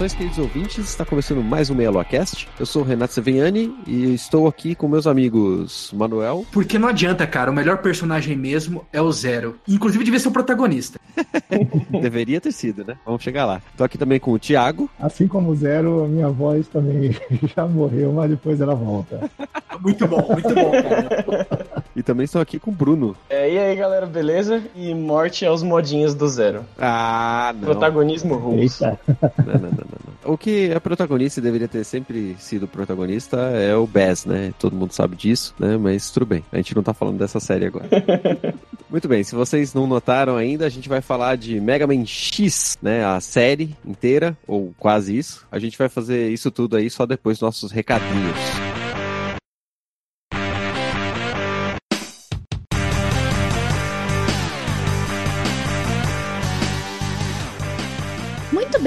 Saudações, queridos ouvintes. Está começando mais um Meia Cast. Eu sou o Renato Seveniani e estou aqui com meus amigos Manuel. Porque não adianta, cara. O melhor personagem mesmo é o Zero. Inclusive, devia ser o protagonista. Deveria ter sido, né? Vamos chegar lá. Estou aqui também com o Thiago. Assim como o Zero, a minha voz também já morreu, mas depois ela volta. muito bom, muito bom, cara. E também estou aqui com o Bruno. É, e aí, galera, beleza? E morte aos modinhos do Zero. Ah, não. Protagonismo russo. Eita. Não, não, não, não. O que é protagonista e deveria ter sempre sido protagonista é o Bass, né? Todo mundo sabe disso, né? Mas tudo bem. A gente não tá falando dessa série agora. Muito bem, se vocês não notaram ainda, a gente vai falar de Mega Man X, né? A série inteira, ou quase isso. A gente vai fazer isso tudo aí só depois dos nossos recadinhos.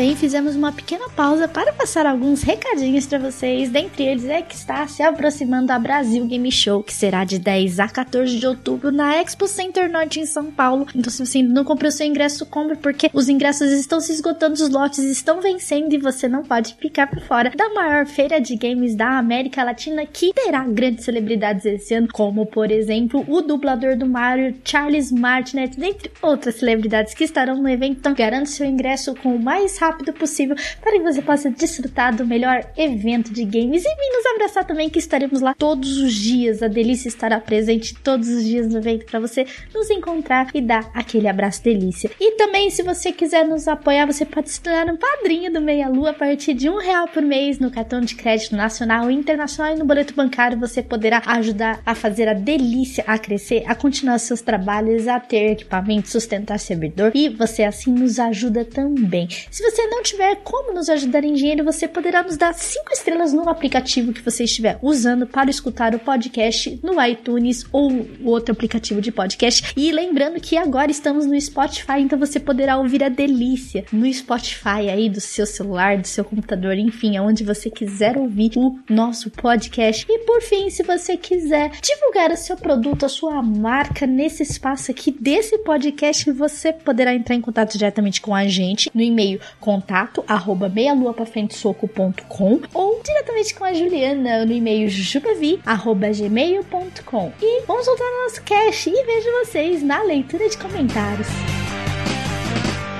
Bem, fizemos uma pequena pausa para passar alguns recadinhos para vocês. Dentre eles é que está se aproximando a Brasil Game Show, que será de 10 a 14 de outubro na Expo Center Norte em São Paulo. Então, se você ainda não comprou seu ingresso, compre, porque os ingressos estão se esgotando, os lotes estão vencendo e você não pode ficar por fora da maior feira de games da América Latina, que terá grandes celebridades esse ano, como, por exemplo, o dublador do Mario, Charles Martinet, dentre outras celebridades que estarão no evento. Então, garante seu ingresso com o mais rápido possível para que você possa desfrutar do melhor evento de games e vir nos abraçar também, que estaremos lá todos os dias. A delícia estará presente todos os dias no evento para você nos encontrar e dar aquele abraço delícia. E também, se você quiser nos apoiar, você pode se tornar um padrinho do Meia Lua a partir de um real por mês no cartão de crédito nacional e internacional e no boleto bancário. Você poderá ajudar a fazer a delícia a crescer, a continuar seus trabalhos, a ter equipamento, sustentar servidor e você assim nos ajuda também. Se você não tiver como nos ajudar em dinheiro, você poderá nos dar 5 estrelas no aplicativo que você estiver usando para escutar o podcast no iTunes ou outro aplicativo de podcast. E lembrando que agora estamos no Spotify, então você poderá ouvir a delícia no Spotify aí do seu celular, do seu computador, enfim, aonde você quiser ouvir o nosso podcast. E por fim, se você quiser divulgar o seu produto, a sua marca nesse espaço aqui desse podcast, você poderá entrar em contato diretamente com a gente no e-mail contato arroba meialuapafrentesoco.com ou diretamente com a Juliana no e-mail jujubavi arroba gmail.com. E vamos voltar ao nosso cast e vejo vocês na leitura de comentários.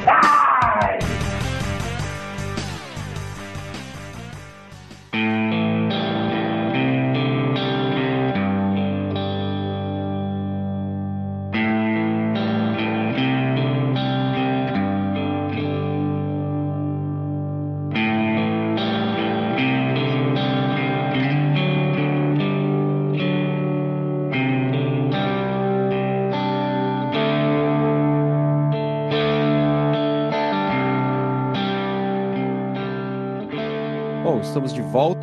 Bom,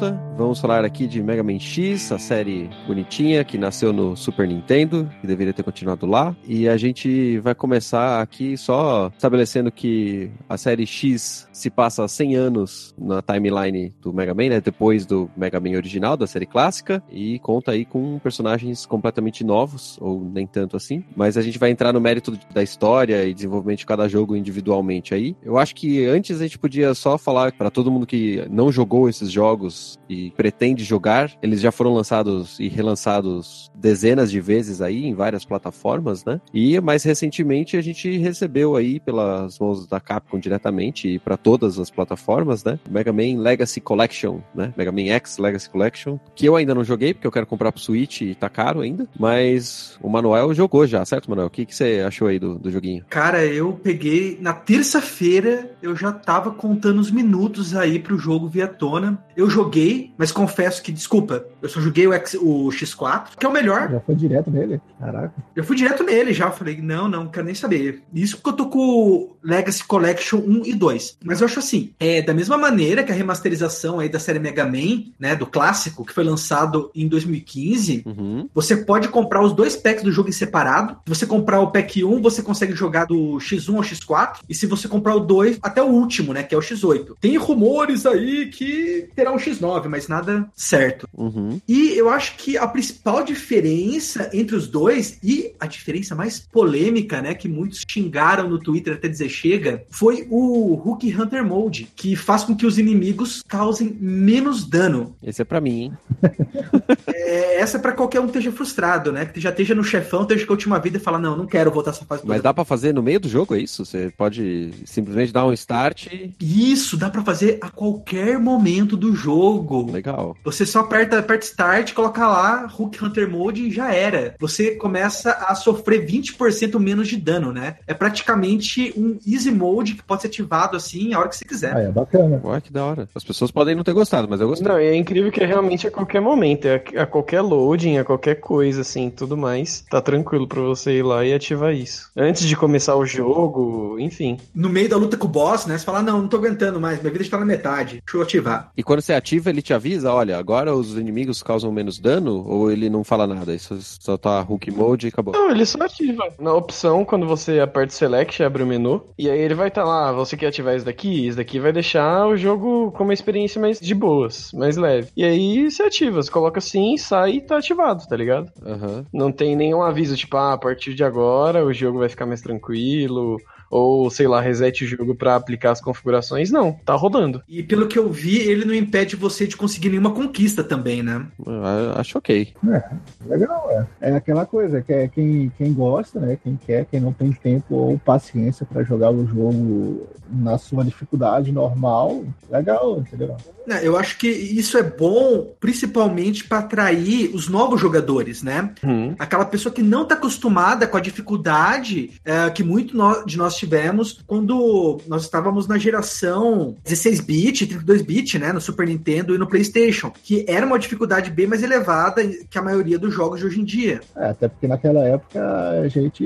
volta. Vamos falar aqui de Mega Man X, a série bonitinha que nasceu no Super Nintendo, que deveria ter continuado lá. E a gente vai começar aqui só estabelecendo que a série X se passa 100 anos na timeline do Mega Man, né? Depois do Mega Man original, da série clássica. E conta aí com personagens completamente novos, ou nem tanto assim. Mas a gente vai entrar no mérito da história e desenvolvimento de cada jogo individualmente aí. Eu acho que antes a gente podia só falar para todo mundo que não jogou esses jogos e pretende jogar, eles já foram lançados e relançados dezenas de vezes aí em várias plataformas, né? E mais recentemente a gente recebeu aí pelas mãos da Capcom diretamente e para todas as plataformas, né? Mega Man Legacy Collection, né? Mega Man X Legacy Collection, que eu ainda não joguei porque eu quero comprar pro Switch e tá caro ainda, mas o Manuel jogou já, certo, Manuel? O que, que você achou aí do, do joguinho? Cara, eu peguei na terça-feira, eu já tava contando os minutos aí pro jogo via tona. Eu joguei, mas confesso que, desculpa, eu só joguei o, X, o X4, que é o melhor. Já foi direto nele. Caraca. Eu fui direto nele já, falei, não, não, quero nem saber. Isso porque eu tô com o Legacy Collection 1 e 2. Mas eu acho assim, é da mesma maneira que a remasterização aí da série Mega Man, né, do clássico, que foi lançado em 2015, Uhum. você pode comprar os dois packs do jogo em separado. Se você comprar o pack 1, você consegue jogar do X1 ao X4. E se você comprar o 2, até o último, né? Que é o X8. Tem rumores aí que terá um X9, mas nada certo. Uhum. E eu acho que a principal diferença entre os dois, e a diferença mais polêmica, né? Que muitos xingaram no Twitter até dizer chega, foi o Hook Hunter Mode, que faz com que os inimigos causem menos dano. Esse é pra mim, hein? É, essa é pra qualquer um que esteja frustrado, né? Que já esteja no chefão, esteja com a última vida e fala: Não, não quero voltar essa fase toda. Mas dá pra fazer no meio do jogo, é isso? Você pode simplesmente dar um start e... Isso, dá pra fazer a qualquer momento do jogo. Legal. Você só aperta, aperta Start, coloca lá Hook Hunter Mode e já era. Você começa a sofrer 20% menos de dano, né? É praticamente um Easy Mode que pode ser ativado assim a hora que você quiser. Ah, é bacana. Ué, que da hora. As pessoas podem não ter gostado, mas eu gostei. Não, e é incrível que é realmente a qualquer momento, é a, a qualquer loading, a qualquer coisa, assim, tudo mais. Tá tranquilo pra você ir lá e ativar isso. Antes de começar o jogo, enfim. No meio da luta com o boss, né? Você fala: Não, não tô aguentando mais, minha vida está na metade. Deixa eu ativar. E quando você ativa, ele te avisa, olha, agora os inimigos causam menos dano? Ou ele não fala nada? Isso só tá Hook Mode e acabou. Não, ele só ativa. Na opção, quando você aperta Select, abre o menu. E aí ele vai estar lá, você quer ativar isso daqui? Isso daqui vai deixar o jogo com uma experiência mais de boas, mais leve. E aí você ativa, você coloca assim, sai e tá ativado, tá ligado? Aham. Não tem nenhum aviso, tipo, ah, a partir de agora o jogo vai ficar mais tranquilo. Ou, sei lá, reset o jogo pra aplicar as configurações. Não, tá rodando. E pelo que eu vi, ele não impede você de conseguir nenhuma conquista também, né? Ah, Acho ok. Legal, é. É aquela coisa, que é quem, quem gosta, né? Quem quer, quem não tem tempo ou paciência pra jogar o jogo na sua dificuldade normal, legal, entendeu? Eu acho que isso é bom, principalmente para atrair os novos jogadores, né? Uhum. Aquela pessoa que não está acostumada com a dificuldade é, que muito no- de nós tivemos quando nós estávamos na geração 16-bit, 32-bit, né? No Super Nintendo e no PlayStation, que era uma dificuldade bem mais elevada que a maioria dos jogos de hoje em dia. É, até porque naquela época a gente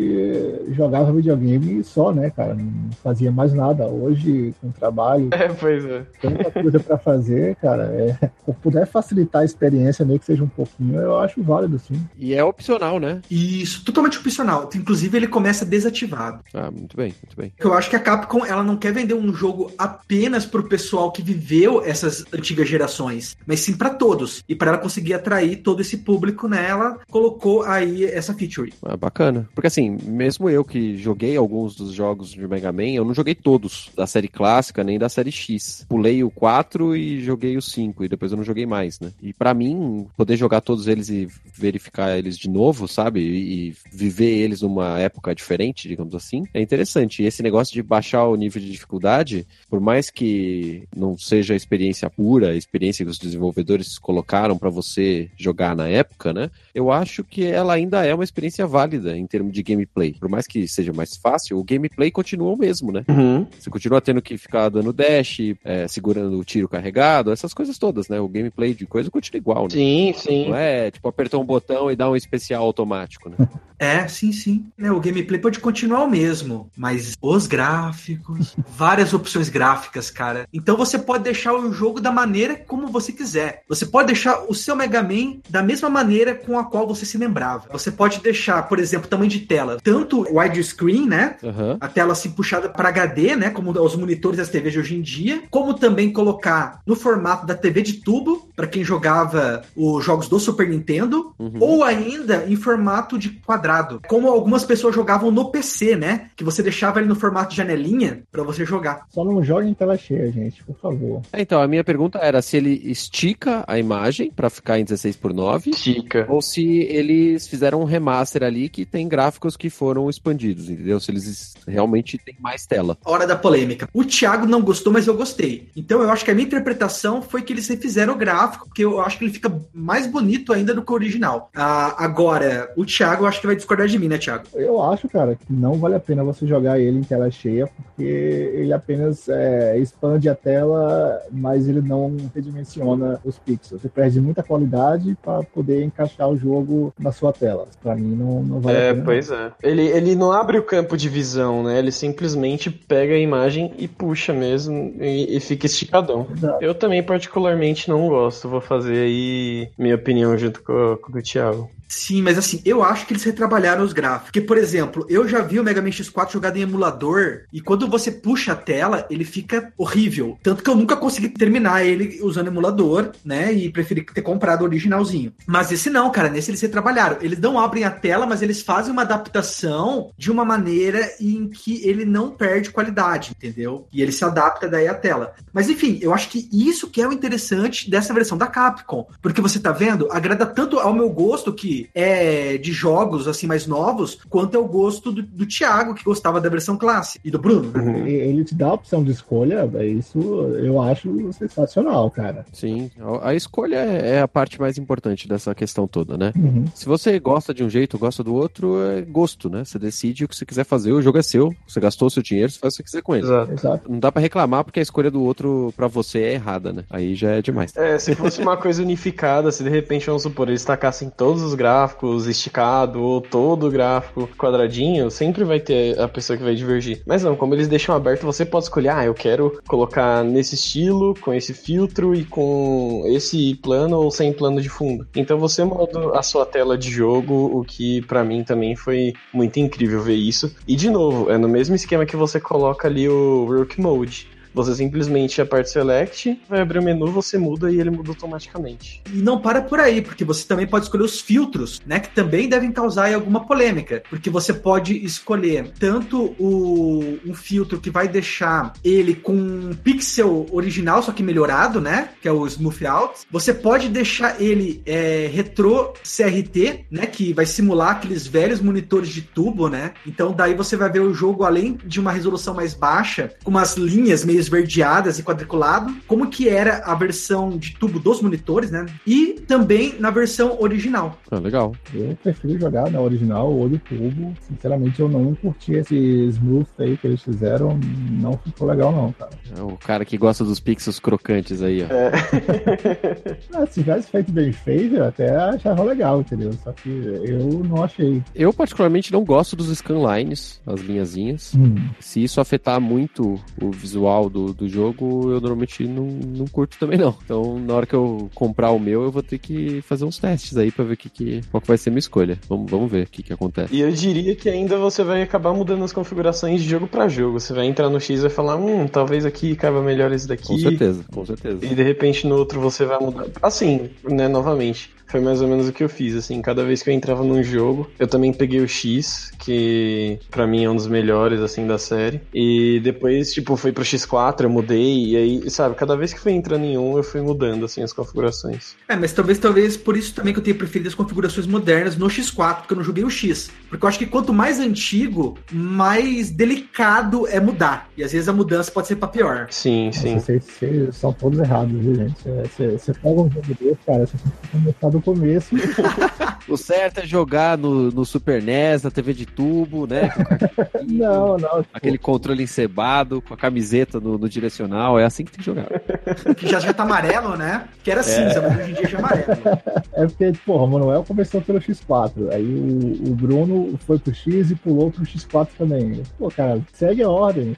jogava videogame só, né, cara? Não fazia mais nada. Hoje, com trabalho, É, pois é. tanta coisa pra fazer, cara, é, se puder facilitar a experiência, nem que seja um pouquinho, eu acho válido, sim. E é opcional, né? Isso, totalmente opcional. Inclusive, ele começa desativado. Ah, muito bem, muito bem. Eu acho que a Capcom ela não quer vender um jogo apenas pro pessoal que viveu essas antigas gerações, mas sim pra todos. E para ela conseguir atrair todo esse público, né, ela colocou aí essa feature. Ah, bacana. Porque assim, mesmo eu que joguei alguns dos jogos de Mega Man, eu não joguei todos da série clássica nem da série X. Pulei o 4 e joguei o 5 e depois eu não joguei mais, né? E pra mim, poder jogar todos eles e verificar eles de novo, sabe? E, viver eles numa época diferente, digamos assim, é interessante. E esse negócio de baixar o nível de dificuldade, por mais que não seja a experiência pura, a experiência que os desenvolvedores colocaram pra você jogar na época, né? eu acho que ela ainda é uma experiência válida em termos de gameplay. Por mais que seja mais fácil, o gameplay continua o mesmo, né? Uhum. Você continua tendo que ficar dando dash, é, segurando o tiro carregado, essas coisas todas, né? O gameplay de coisa continua igual, né? Sim, sim. Não é tipo apertar um botão e dar um especial automático, né? É, sim, sim. Né, o gameplay pode continuar o mesmo, mas os gráficos, várias opções gráficas, cara. Então você pode deixar o jogo da maneira como você quiser. Você pode deixar o seu Mega Man da mesma maneira com a qual você se lembrava. Você pode deixar, por exemplo, tamanho de tela, tanto widescreen, né? Aham. a tela assim puxada para HD, né, como os monitores das TVs de hoje em dia, como também colocar no formato da TV de tubo, para quem jogava os jogos do Super Nintendo, Uhum. ou ainda em formato de quadrado. Como algumas pessoas jogavam no PC, né? Que você deixava ele no formato de janelinha para você jogar. Só não jogue em tela cheia, gente, por favor. É, Então, a minha pergunta era se ele estica a imagem pra ficar em 16 por 9 Estica. ou se eles fizeram um remaster ali que tem gráficos que foram expandidos, entendeu? Se eles realmente têm mais tela. Hora da polêmica. O Thiago não gostou, mas eu gostei. Então eu acho que a minha interpretação foi que eles refizeram o gráfico, porque eu acho que ele fica mais bonito ainda do que o original. Ah, agora, o Thiago eu acho que vai discordar de mim, né, Thiago? Eu acho, cara, que não vale a pena você jogar ele em tela cheia, porque ele apenas é, expande a tela, mas ele não redimensiona os pixels. Você perde muita qualidade para poder encaixar o jogo na sua tela. Pra mim, não, não vale a É, pena. pois é. Ele, ele não abre o campo de visão, né? Ele simplesmente pega a imagem e puxa mesmo e, e fica esticadão. Exato. Eu também particularmente não gosto. Vou fazer aí minha opinião junto com, com o Thiago. Sim, mas assim, eu acho que eles retrabalharam os gráficos. Porque, por exemplo, eu já vi o Mega Man X4 jogado em emulador, e quando você puxa a tela, ele fica horrível. Tanto que eu nunca consegui terminar ele usando emulador, né? E preferi ter comprado o originalzinho. Mas esse não, cara, nesse eles retrabalharam. Eles não abrem a tela, mas eles fazem uma adaptação de uma maneira em que ele não perde qualidade, entendeu? E ele se adapta daí à tela. Mas enfim, eu acho que isso que é o interessante dessa versão da Capcom. Porque você tá vendo, agrada tanto ao meu gosto, que é de jogos assim mais novos, quanto é o gosto do, do Thiago, que gostava da versão clássica, e do Bruno. né? E- Ele te dá a opção de escolha, é isso eu acho sensacional, cara. Sim, a escolha é é a parte mais importante dessa questão toda, né? Uhum. Se você gosta de um jeito, gosta do outro, é gosto, né? Você decide o que você quiser fazer, o jogo é seu, você gastou o seu dinheiro, você faz o que você quiser com ele. Exato. Exato. Não dá pra reclamar porque a escolha do outro pra você é errada, né? Aí já é demais. É, se fosse uma coisa unificada, se de repente, vamos supor, eles tacassem todos os gráficos esticado ou todo o gráfico quadradinho, sempre vai ter a pessoa que vai divergir. Mas não, como eles deixam aberto, você pode escolher, ah, eu quero colocar nesse estilo, com esse filtro e com esse plano ou sem plano de fundo. Então você muda a sua tela de jogo, o que pra mim também foi muito incrível ver isso. E de novo, é no mesmo esquema que você coloca ali o Rook Mode. Você simplesmente aperta Select, vai abrir o menu, você muda e ele muda automaticamente. E não para por aí, porque você também pode escolher os filtros, né? Que também devem causar alguma polêmica. Porque você pode escolher tanto o, um filtro que vai deixar ele com um pixel original, só que melhorado, né? Que é o Smooth Out. Você pode deixar ele é, retro CRT, né? Que vai simular aqueles velhos monitores de tubo, né? Então daí você vai ver o jogo além de uma resolução mais baixa, com umas linhas meio esverdeadas e quadriculado, como que era a versão de tubo dos monitores, né? E também na versão original. Ah, legal. Eu prefiro jogar na original, olho tubo. Sinceramente, eu não curti esse smooth aí que eles fizeram. Não ficou legal, não, cara. É o cara que gosta dos pixels crocantes aí, ó. Ah, se tivesse feito bem feito, eu até achava legal, entendeu? Só que eu não achei. Eu, particularmente, não gosto dos scanlines, as linhazinhas. Hum. Se isso afetar muito o visual do, do jogo, eu normalmente não, não curto também, não. Então, na hora que eu comprar o meu, eu vou ter que fazer uns testes aí pra ver que, que, qual que vai ser a minha escolha. Vamos, vamos ver o que, que acontece. E eu diria que ainda você vai acabar mudando as configurações de jogo pra jogo. Você vai entrar no X e vai falar, hum, talvez aqui caiba melhor esse daqui. Com certeza, com certeza. E de repente no outro você vai mudar. Assim, né, novamente. Foi mais ou menos o que eu fiz, assim, cada vez que eu entrava num jogo, eu também peguei o X, que pra mim é um dos melhores, assim, da série. E depois, tipo, foi pro X4, eu mudei, e aí, sabe, cada vez que foi entrando em um, eu fui mudando, assim, as configurações. É, mas talvez, talvez por isso também que eu tenha preferido as configurações modernas no X4, porque eu não joguei o X. Porque eu acho que quanto mais antigo, mais delicado é mudar. E às vezes a mudança pode ser pra pior. Sim, sim. Vocês, vocês são todos errados, viu, gente? Você, você pega um jogo desse, cara, você tem que começar do começo. O certo é jogar no, no Super NES, na TV de tubo, né? Não, não. tipo, Aquele controle encebado, com a camiseta no, no direcional. É assim que tem que jogar. Que já, já tá amarelo, né? Que era cinza, mas hoje em dia já é amarelo. É porque, porra, o Manuel começou pelo X4. Aí o, o Bruno foi pro X e pulou pro X4 também. Pô, cara, segue a ordem.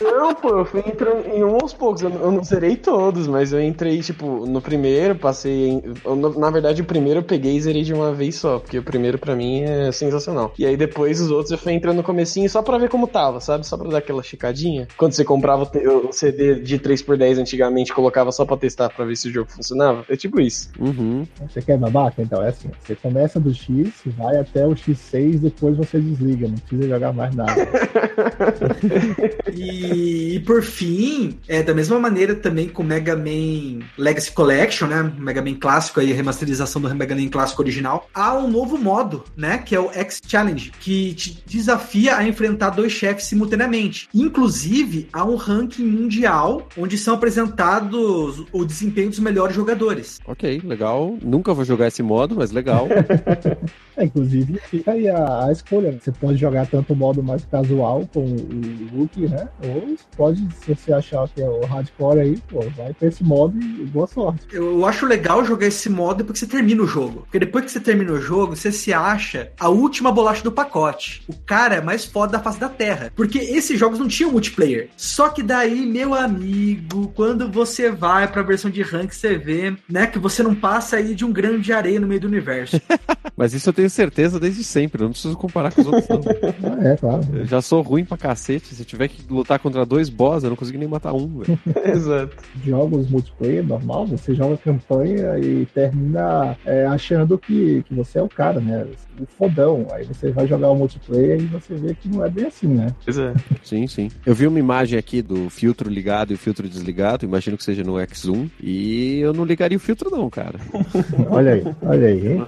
Não, pô, eu fui entrando em um aos poucos. Eu, eu não zerei todos, mas eu entrei, tipo, no primeiro, passei. Em, eu, na verdade, o primeiro eu peguei e zerei de uma vez só, porque o primeiro pra mim é sensacional. E aí depois os outros eu fui entrando no comecinho só pra ver como tava, sabe? Só pra dar aquela chicadinha. Quando você comprava o, CD de 3x10 antigamente, colocava só pra testar pra ver se o jogo funcionava. É tipo isso. Uhum. Você quer babaca? Então é assim: você começa do X, vai até o X6, depois você desliga, não precisa jogar mais nada. E, e por fim, é da mesma maneira também com o Mega Man Legacy Collection, né? O Mega Man clássico aí, a remasterização do Mega Man clássico original. Há um novo modo, né? Que é o X Challenge, que te desafia a enfrentar dois chefes simultaneamente. Inclusive, há um ranking mundial onde são apresentados o desempenho dos melhores jogadores. Ok, legal. Nunca vou jogar esse modo, mas legal. É, inclusive, fica aí a, a escolha. Você pode jogar tanto o modo mais casual com o Rookie, né? Ou pode, se você achar que é o hardcore aí, pô, vai pra esse modo e boa sorte. Eu acho legal jogar esse modo depois que você termina o jogo. Porque depois que você termina o jogo, você se acha a última bolacha do pacote. O cara mais foda da face da Terra. Porque esses jogos não tinham multiplayer. Só que daí, meu amigo, quando você vai pra versão de rank, você vê, né, que você não passa aí de um grão de areia no meio do universo. mas isso eu tenho certeza desde sempre. Eu não preciso comparar com os outros, não. É, claro. Eu já sou ruim pra cacete. Se eu tiver que lutar contra dois boss, eu não consigo nem matar um, velho. Exato. Jogos multiplayer normal, você joga campanha e termina é, achando que, que você é o cara, né? O fodão. Aí você vai jogar o multiplayer e você vê que não é bem assim, né? Pois é. Sim, sim. Eu vi uma imagem aqui do filtro ligado e o filtro desligado. Imagino que seja no X1. E eu não ligaria o filtro, não, cara. Olha aí, olha aí, hein?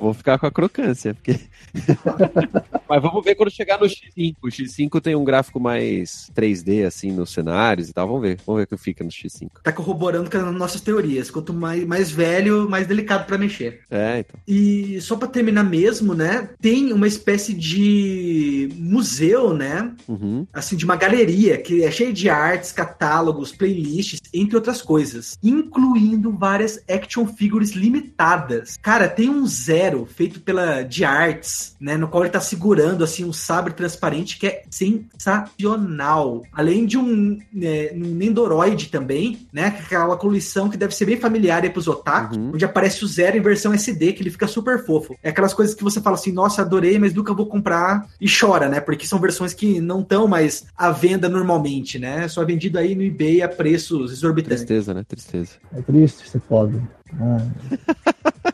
Vou ficar com a crocância. Porque... Mas vamos ver quando chegar no X5. O X5 tem um gráfico mais 3D, assim, nos cenários e tal. Vamos ver. Vamos ver o que fica no X5. tá corroborando com as nossas teorias. Quanto mais, mais velho, mais delicado pra mexer. É, então. E só pra terminar mesmo, né? Tem uma espécie de museu, né? Uhum. Assim, de uma galeria que é cheia de artes, catálogos, playlists, entre outras coisas, incluindo várias action figures limitadas. Cara, tem um zero feito pela de arts, né? No qual ele tá segurando assim um sabre transparente que é sensacional. Além de um, né, um Nendoroid também, né? é Aquela coleção que deve ser bem familiar aí pros otaku, Uhum. onde aparece o zero em versão SD, que ele fica super fofo. É aquelas coisas que você fala assim, nossa, adorei, mas nunca vou comprar e chora, né? Porque são versões que não estão mais à venda normalmente, né? Só é vendido aí no eBay a preços exorbitantes. Tristeza, né? Tristeza. É triste ser pobre. Ah,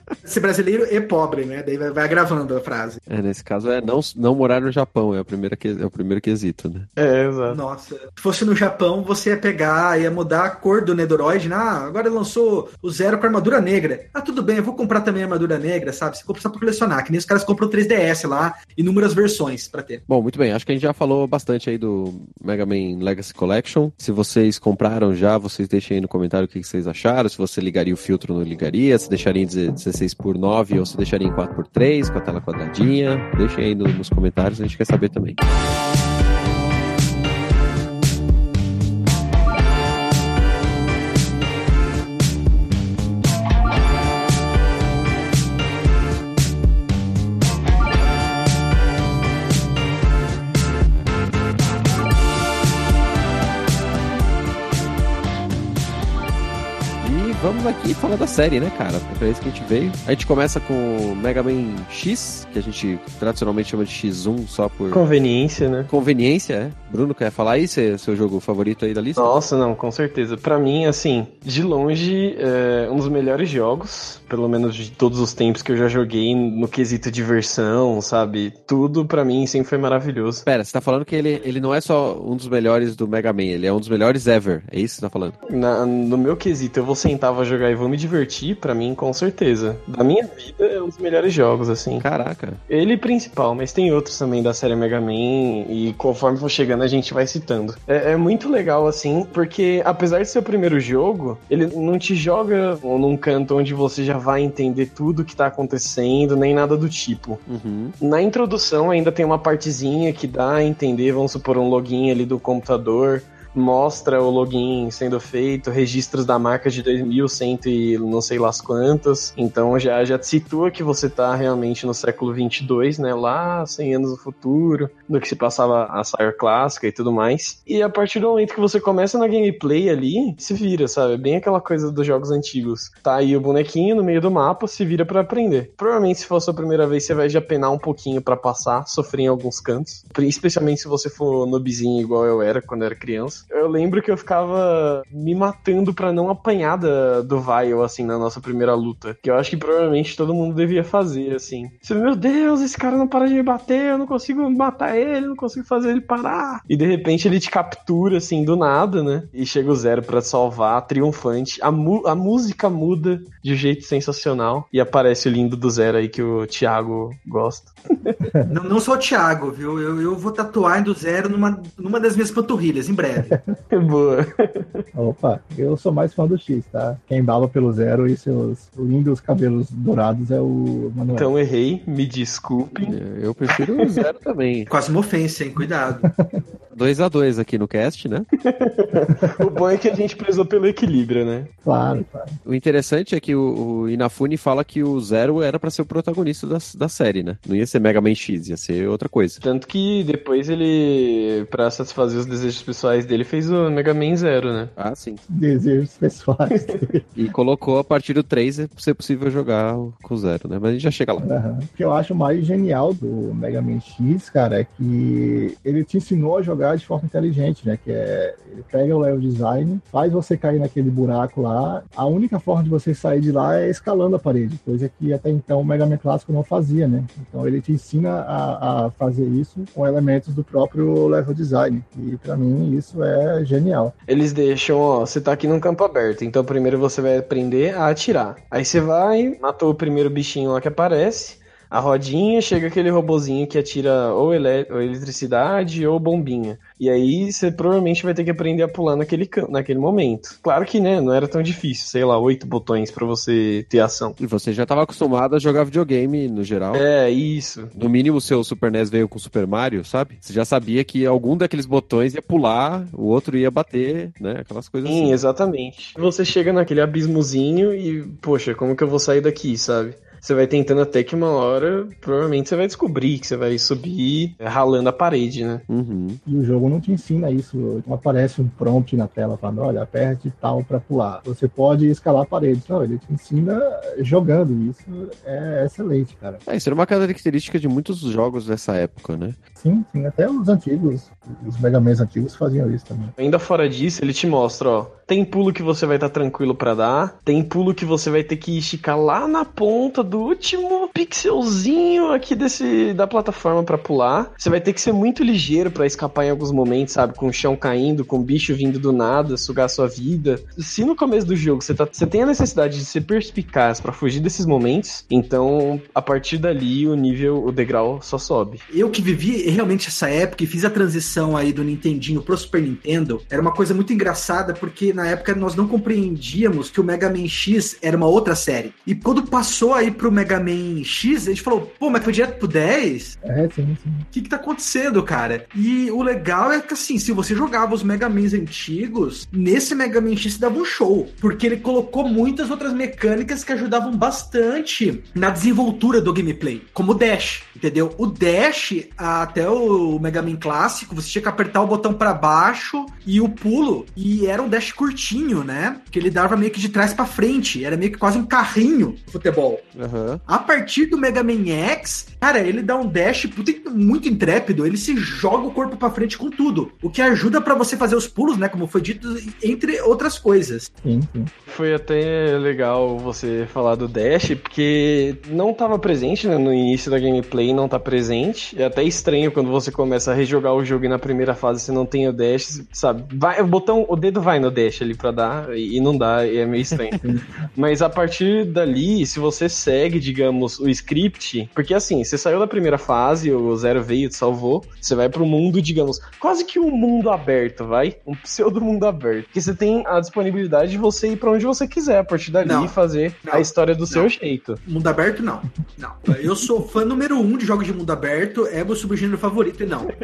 Ser brasileiro e pobre, né? Daí vai, vai agravando a frase. É, nesse caso é não, não morar no Japão, é, a primeira que, é o primeiro quesito, né? É, exato. Nossa, se fosse no Japão, você ia pegar, ia mudar a cor do Nedoroid, né? Ah, agora lançou o Zero com armadura negra. Ah, tudo bem, eu vou comprar também a armadura negra, sabe? Você compra só pra colecionar, que nem os caras compram o 3DS lá, inúmeras versões pra ter. Bom, muito bem, acho que a gente já falou bastante aí do Mega Man Legacy Collection. Se vocês compraram já, vocês deixem aí no comentário o que vocês acharam, se você ligaria o filtro ou não ligaria, se deixaria em 16 por 9 ou se deixaria em 4 por 3 com a tela quadradinha. Deixem aí no- nos comentários, a gente quer saber também. E vamos aqui falar da série, né, cara? É pra isso que a gente veio. A gente começa com o Mega Man X, que a gente tradicionalmente chama de X1 só por Conveniência, né? conveniência, é. Bruno, quer falar aí? Seu, seu jogo favorito aí da lista? Nossa, não, com certeza. Pra mim, assim, de longe, é um dos melhores jogos, pelo menos de todos os tempos que eu já joguei no quesito diversão, sabe? Tudo pra mim sempre foi maravilhoso. Pera, você tá falando que ele, ele não é só um dos melhores do Mega Man, ele é um dos melhores ever. É isso que você tá falando? Na- no meu quesito, eu vou sentar, vou jogar e vou me divertir, pra mim, com certeza. Da minha vida, é um dos melhores jogos, assim. Caraca. Ele principal, mas tem outros também da série Mega Man e conforme for chegando a gente vai citando. É, é muito legal assim, porque apesar de ser o primeiro jogo, ele não te joga num canto onde você já vai entender tudo que tá acontecendo, nem nada do tipo. Uhum. Na introdução ainda tem uma partezinha que dá a entender, vamos supor, um login ali do computador. Mostra o login sendo feito, registros da marca de 2100 e não sei lá as quantas. Então já, já te situa que você tá realmente no século 22, né? Lá 100 anos no futuro, no que se passava a Sire clássica e tudo mais. E a partir do momento que você começa na gameplay ali, se vira, sabe? Bem aquela coisa dos jogos antigos. Tá aí o bonequinho no meio do mapa, se vira para aprender. Provavelmente se for a sua primeira vez, você vai já penar um pouquinho para passar, sofrer em alguns cantos. Especialmente se você for noobzinho igual eu era quando era criança. Eu lembro que eu ficava me matando para não apanhar da, do Vile, assim, na nossa primeira luta. Que eu acho que provavelmente todo mundo devia fazer, assim. Meu Deus, esse cara não para de me bater, eu não consigo matar ele, não consigo fazer ele parar. E de repente ele te captura, assim, do nada, né? E chega o Zero para salvar, triunfante. A, a música muda de um jeito sensacional. E aparece o lindo do Zero aí que o Thiago gosta. não, não só o Thiago, viu? Eu, eu vou tatuar do Zero numa, numa das minhas panturrilhas, em breve. Boa. Opa, eu sou mais fã do X, tá? Quem bala pelo Zero e seus lindos cabelos dourados é o Manuel. Então errei, me desculpe. Eu prefiro o Zero também. Quase uma ofensa, hein? Cuidado. 2 a 2 aqui no cast, né? o bom é que a gente prezou pelo equilíbrio, né? Claro, claro. O interessante é que o, o Inafune fala que o Zero era para ser o protagonista da, da série, né? Não ia ser Mega Man X, ia ser outra coisa. Tanto que depois ele, para satisfazer os desejos pessoais dele, fez o Mega Man Zero, né? Ah, sim. Desejos pessoais. e colocou a partir do 3 ser possível jogar com o Zero, né? Mas a gente já chega lá. Uhum. O que eu acho mais genial do Mega Man X, cara, é que ele te ensinou a jogar jogar de forma inteligente, né? Que é ele pega o level design, faz você cair naquele buraco lá. A única forma de você sair de lá é escalando a parede, coisa que até então o Mega Man clássico não fazia, né? Então ele te ensina a, a fazer isso com elementos do próprio level design. E para mim isso é genial. Eles deixam, ó, você tá aqui num campo aberto, então primeiro você vai aprender a atirar. Aí você vai, matou o primeiro bichinho lá que aparece a rodinha, chega aquele robozinho que atira ou, ele ou eletricidade ou bombinha. E aí você provavelmente vai ter que aprender a pular naquele, naquele momento. Claro que, né, não era tão difícil, sei lá, oito botões para você ter ação. E você já estava acostumado a jogar videogame no geral. É, isso. No mínimo o seu Super NES veio com Super Mario, sabe? Você já sabia que algum daqueles botões ia pular, o outro ia bater, né? Aquelas coisas Sim, assim. exatamente. Você chega naquele abismozinho e, poxa, como que eu vou sair daqui, sabe? Você vai tentando até que uma hora, provavelmente você vai descobrir que você vai subir ralando a parede, né? Uhum. E o jogo não te ensina isso. Não aparece um prompt na tela falando, olha, aperte tal para pular. Você pode escalar paredes. Não, ele te ensina jogando. Isso é excelente, cara. É, isso era uma característica de muitos jogos dessa época, né? Sim, sim. Até os antigos, os Mega Man antigos faziam isso também. Ainda fora disso, ele te mostra, ó, tem pulo que você vai estar tá tranquilo para dar, tem pulo que você vai ter que esticar lá na ponta do último pixelzinho aqui desse da plataforma para pular. Você vai ter que ser muito ligeiro para escapar em alguns momentos, sabe? Com o chão caindo, com o bicho vindo do nada, sugar a sua vida. Se no começo do jogo você, tá, você tem a necessidade de ser perspicaz para fugir desses momentos, então a partir dali o nível, o degrau só sobe. Eu que vivi realmente essa época e fiz a transição aí do Nintendinho pro Super Nintendo, era uma coisa muito engraçada porque na época nós não compreendíamos que o Mega Man X era uma outra série. E quando passou aí pro Mega Man X, a gente falou, pô, mas foi direto pro 10? É, sim, sim. O que que tá acontecendo, cara? E o legal é que, assim, se você jogava os Mega Mans antigos, nesse Mega Man X dava um show, porque ele colocou muitas outras mecânicas que ajudavam bastante na desenvoltura do gameplay, como o Dash, entendeu? O Dash, até o Mega Man clássico, você tinha que apertar o botão para baixo e o pulo, e era um Dash curtinho, né? Que ele dava meio que de trás para frente, era meio que quase um carrinho de futebol. Uhum. A partir do Mega Man X, cara, ele dá um dash muito intrépido, ele se joga o corpo para frente com tudo, o que ajuda para você fazer os pulos, né, como foi dito, entre outras coisas. Sim, sim. Foi até legal você falar do dash, porque não estava presente né, no início da gameplay, não tá presente. É até estranho quando você começa a rejogar o jogo e na primeira fase você não tem o dash, sabe? Vai, o botão, o dedo vai no dash, ali pra dar, e não dá, e é meio estranho. Mas a partir dali, se você segue, digamos, o script, porque assim, você saiu da primeira fase, o Zero veio, te salvou, você vai pro mundo, digamos, quase que um mundo aberto, vai? Um pseudo mundo aberto. Que você tem a disponibilidade de você ir pra onde você quiser, a partir dali Não. e fazer Não. a história do seu Não. jeito. Mundo aberto, não. Não. Eu sou fã número um de jogos de mundo aberto, é meu subgênero favorito, e não.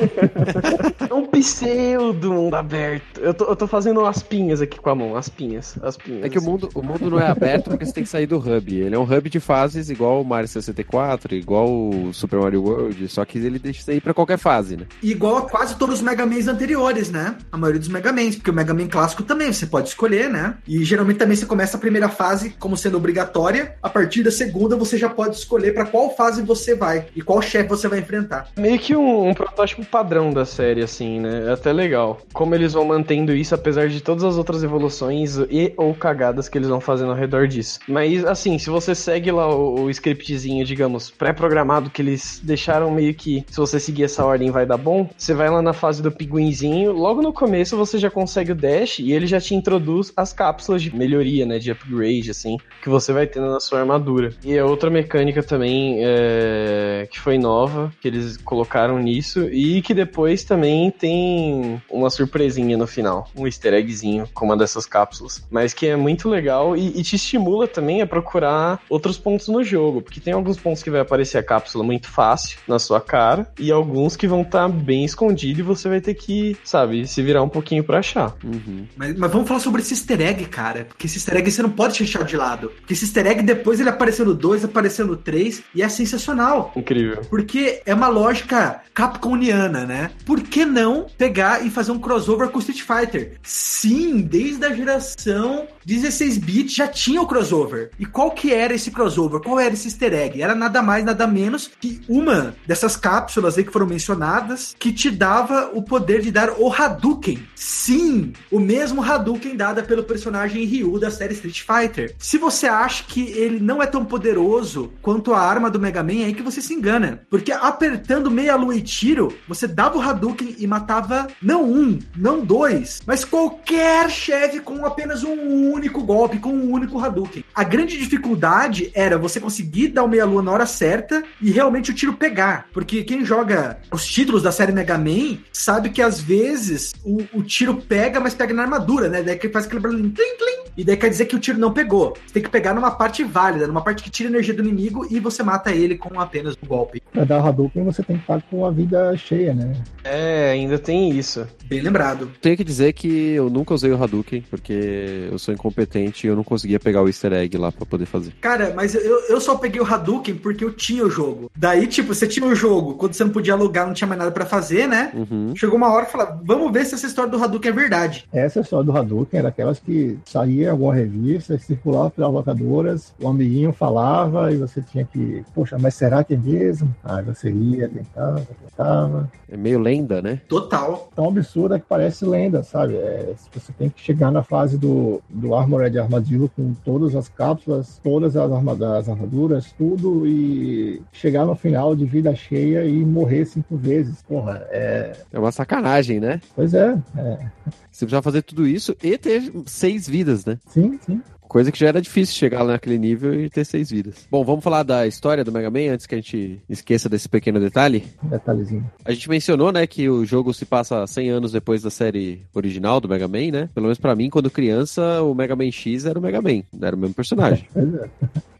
É um pseudo mundo aberto. Eu tô, eu tô fazendo aspinhas aqui com a mão, aspinhas, aspinhas. É que o mundo, o mundo não é aberto porque você tem que sair do hub. Ele é um hub de fases igual o Mario 64, igual o Super Mario World, só que ele deixa você ir pra qualquer fase, né? Igual a quase todos os Mega Mans anteriores, né? A maioria dos Mega Mans, porque o Mega Man clássico também você pode escolher, né? E geralmente também você começa a primeira fase como sendo obrigatória, a partir da segunda você já pode escolher pra qual fase você vai e qual chefe você vai enfrentar. Meio que um, um protótipo padrão da série, assim, né? É até legal. Como eles vão mantendo isso, apesar de todas as outras evoluções e ou cagadas que eles vão fazendo ao redor disso. Mas, assim, se você segue lá o, o scriptzinho, digamos, pré-programado, que eles deixaram meio que, se você seguir essa ordem vai dar bom, você vai lá na fase do pinguinzinho, logo no começo você já consegue o dash e ele já te introduz as cápsulas de melhoria, né? De upgrade, assim, que você vai tendo na sua armadura. E a outra mecânica também é, que foi nova, que eles colocaram nisso, e que depois também tem uma surpresinha no final, um easter eggzinho com uma dessas cápsulas. Mas que é muito legal e, e te estimula também a procurar outros pontos no jogo, porque tem alguns pontos que vai aparecer a cápsula muito fácil na sua cara, e alguns que vão estar bem escondidos e você vai ter que, sabe, se virar um pouquinho pra achar. Uhum. Mas, mas vamos falar sobre esse easter egg, cara. Porque esse easter egg você não pode deixar de lado. Porque esse easter egg depois ele apareceu no 2, apareceu no 3 e é sensacional. Incrível. Porque é uma lógica capconiana, né? Por que não pegar e fazer um crossover com Street Fighter? Sim, desde a geração 16-bit já tinha o crossover. E qual que era esse crossover? Qual era esse easter egg? Era nada mais, nada menos que uma dessas cápsulas aí que foram mencionadas que te dava o poder de dar o Hadouken. Sim, o mesmo Hadouken dada pelo personagem Ryu da série Street Fighter. Se você acha que ele não é tão poderoso quanto a arma do Mega Man, é aí que você se engana. Porque apertando meia lua e tiro, você dava o Hadouken e matava não um, não dois, mas qualquer chefe com apenas um único golpe, com um único Hadouken. A grande dificuldade era você conseguir dar o meia lua na hora certa e realmente o tiro pegar. Porque quem joga os títulos da série Mega Man sabe que às vezes o, o tiro pega, mas pega na armadura, né? Daí que faz aquele barulhinho tlim, tlim, e daí quer dizer que o tiro não pegou. Você tem que pegar numa parte válida, numa parte que tira energia do inimigo e você mata ele com apenas um golpe. Pra dar o Hadouken, você tem que estar com a vida cheia, né? É, ainda tem isso. Bem lembrado. Tenho que dizer que eu nunca usei o Hadouken, porque eu sou incompetente e eu não conseguia pegar o easter egg lá pra poder fazer. Cara, mas eu, eu só peguei o Hadouken porque eu tinha o jogo. Daí, tipo, você tinha o jogo, quando você não podia alugar, não tinha mais nada pra fazer, né? Uhum. Chegou uma hora e falou: vamos ver se essa história do Hadouken é verdade. Essa história do Hadouken era aquelas que saía alguma revista, circulava pelas locadoras, o amiguinho falava e você tinha que, poxa, mas será que é mesmo? Aí você ia, tentava, tentava. É meio lenda, né? Total. Tão absurda que parece lenda, sabe? É, você tem que chegar na fase do, do Armored Armadillo com todas as cápsulas, todas as, arma, as armaduras, tudo, e chegar no final de vida cheia e morrer cinco vezes. Porra, é. É uma sacanagem, né? Pois é, é. Você precisa fazer tudo isso e ter seis vidas, né? Sim, sim. Coisa que já era difícil chegar lá naquele nível e ter seis vidas. Bom, vamos falar da história do Mega Man antes que a gente esqueça desse pequeno detalhe. Detalhezinho. A gente mencionou, né, que o jogo se passa 100 anos depois da série original do Mega Man, né? Pelo menos pra mim, quando criança, o Mega Man X era o Mega Man, era o mesmo personagem. Pois é.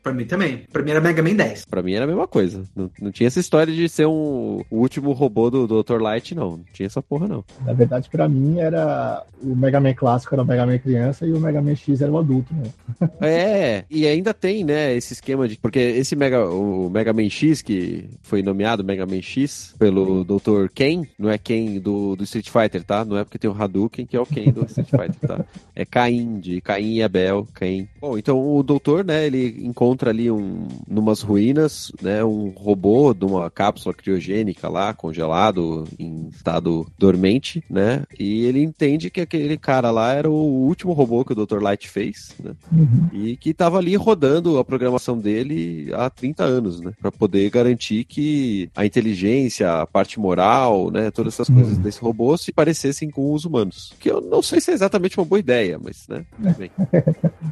Pra mim também. Pra mim era Mega Man 10. Pra mim era a mesma coisa. Não, não tinha essa história de ser um, o último robô do Dr. Light, não. Não tinha essa porra, não. Na verdade, pra mim, era o Mega Man clássico era o Mega Man criança e o Mega Man X era o adulto, né? É, e ainda tem, né, esse esquema de. Porque esse Mega, o Mega Man X, que foi nomeado Mega Man X pelo Dr. Ken, não é Ken do, do Street Fighter, tá? Não é porque tem o Hadouken que é o Ken do Street Fighter, tá? É Caim, de Caim e Abel, Caim. Bom, então o doutor, né, ele encontra encontra ali um, numas ruínas, né, um robô de uma cápsula criogênica lá, congelado, em estado dormente, né? E ele entende que aquele cara lá era o último robô que o Dr. Light fez, né? Uhum. E que estava ali rodando a programação dele há 30 anos, né? Para poder garantir que a inteligência, a parte moral, né, todas essas coisas desse robô se parecessem com os humanos. Que eu não sei se é exatamente uma boa ideia, mas, né?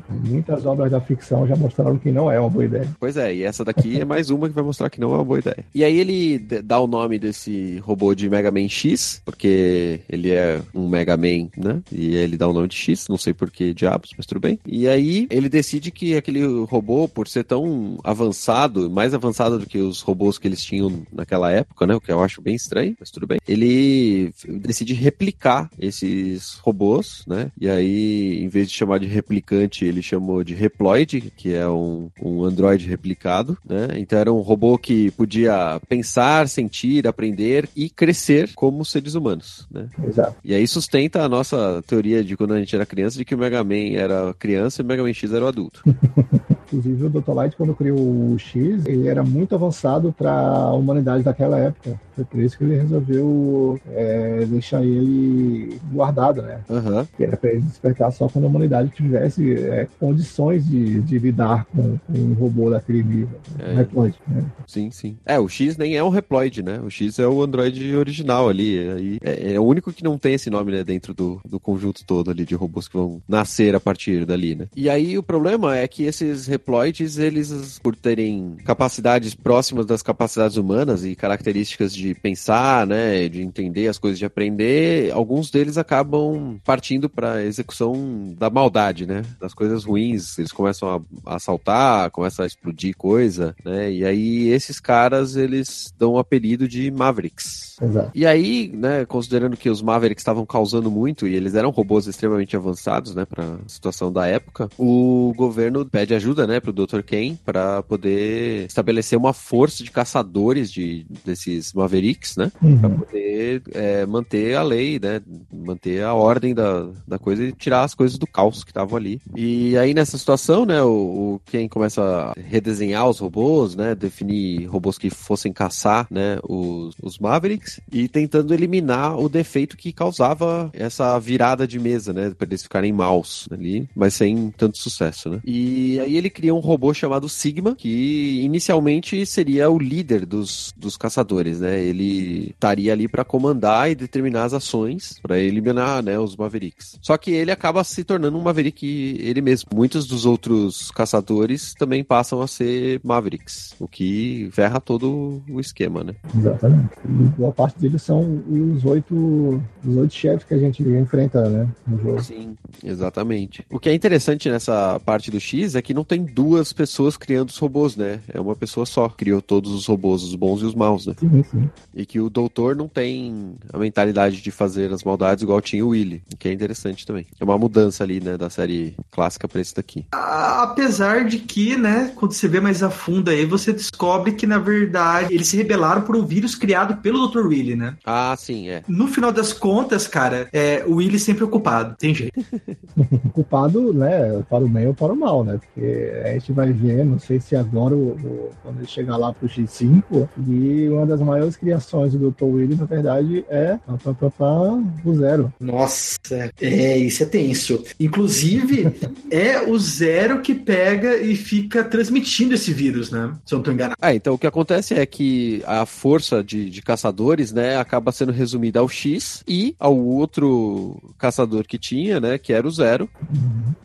Muitas obras da ficção já mostraram que não é uma boa ideia. Pois é, e essa daqui é mais uma que vai mostrar que não é uma boa ideia. E aí ele dá o nome desse robô de Mega Man X, porque ele é um Mega Man, né? E ele dá o nome de X, não sei por que diabos, mas tudo bem. E aí ele decide que aquele robô, por ser tão avançado, mais avançado do que os robôs que eles tinham naquela época, né? O que eu acho bem estranho, mas tudo bem. Ele decide replicar esses robôs, né? E aí, em vez de chamar de replicante, ele chamou de Reploid, que é um, um androide replicado, né? Então era um robô que podia pensar, sentir, aprender e crescer como seres humanos, né? Exato. E aí sustenta a nossa teoria de quando a gente era criança, de que o Mega Man era criança e o Mega Man X era o adulto. Inclusive, o Dr. Light, quando criou o X, ele era muito avançado para a humanidade daquela época. Foi por isso que ele resolveu é, deixar ele guardado, né? Aham. Que era para ele despertar só quando a humanidade tivesse é, condições de, de lidar com um robô daquele nível. É. Um Reploid, né? Sim, sim. É, o X nem é um Reploid, né? O X é o Android original ali. Aí é, é o único que não tem esse nome, né? Dentro do, do conjunto todo ali de robôs que vão nascer a partir dali, né? E aí o problema é que esses Reploids, eles, por terem capacidades próximas das capacidades humanas e características de pensar, né? De entender as coisas, de aprender, alguns deles acabam partindo para execução da maldade, né? Das coisas ruins. Eles começam a, a assaltar, começam a explodir coisa, né? E aí esses caras, eles dão o apelido de Mavericks. Exato. E aí, né, considerando que os Mavericks estavam causando muito e eles eram robôs extremamente avançados, né, para situação da época, o governo pede ajuda, né, pro Dr. Ken para poder estabelecer uma força de caçadores de desses Mavericks, né, para Uhum. poder é, manter a lei, né, manter a ordem da, da coisa e tirar as coisas do caos que estavam ali. E aí nessa situação, né, o, o Ken começa a redesenhar os robôs, né, definir robôs que fossem caçar, né, os, os Mavericks e tentando eliminar o defeito que causava essa virada de mesa, né, para eles ficarem maus ali, mas sem tanto sucesso, né. E aí ele cria um robô chamado Sigma, que inicialmente seria o líder dos, dos caçadores, né, ele estaria ali para comandar e determinar as ações para eliminar, né, os Mavericks. Só que ele acaba se tornando um Maverick ele mesmo. Muitos dos outros caçadores também passam a ser Mavericks, o que ferra todo o esquema, né? Exatamente. E boa parte deles são os oito, os oito chefes que a gente enfrenta, né? No jogo. Sim, exatamente. O que é interessante nessa parte do X é que não tem duas pessoas criando os robôs, né? É uma pessoa só. Criou todos os robôs, os bons e os maus, né? Sim, sim. E que o doutor não tem a mentalidade de fazer as maldades igual tinha o Willy, o que é interessante também. É uma mudança ali, né, da série clássica pra esse daqui. Apesar de que, né, quando você vê mais a fundo aí, você descobre que, na verdade, eles se rebelaram por um vírus criado pelo Dr. Willy, né? Ah, sim, é. No final das contas, cara, é, o Willy sempre ocupado, tem jeito. culpado, né, para o bem ou para o mal, né? Porque a gente vai ver, não sei se agora, o, o- quando ele chegar lá pro X5, e uma das maiores criações do Dr. Willy, na verdade, é pá, pá, pá, pá, o Zero. Nossa, é, isso é tenso. Inclusive, é o Zero que pega e fica transmitindo esse vírus, né? Se eu não tô enganado. Ah, então o que acontece é que a força de, de caçadores, né, acaba sendo resumida ao X e ao outro caçador que tinha, né, que era o Zero.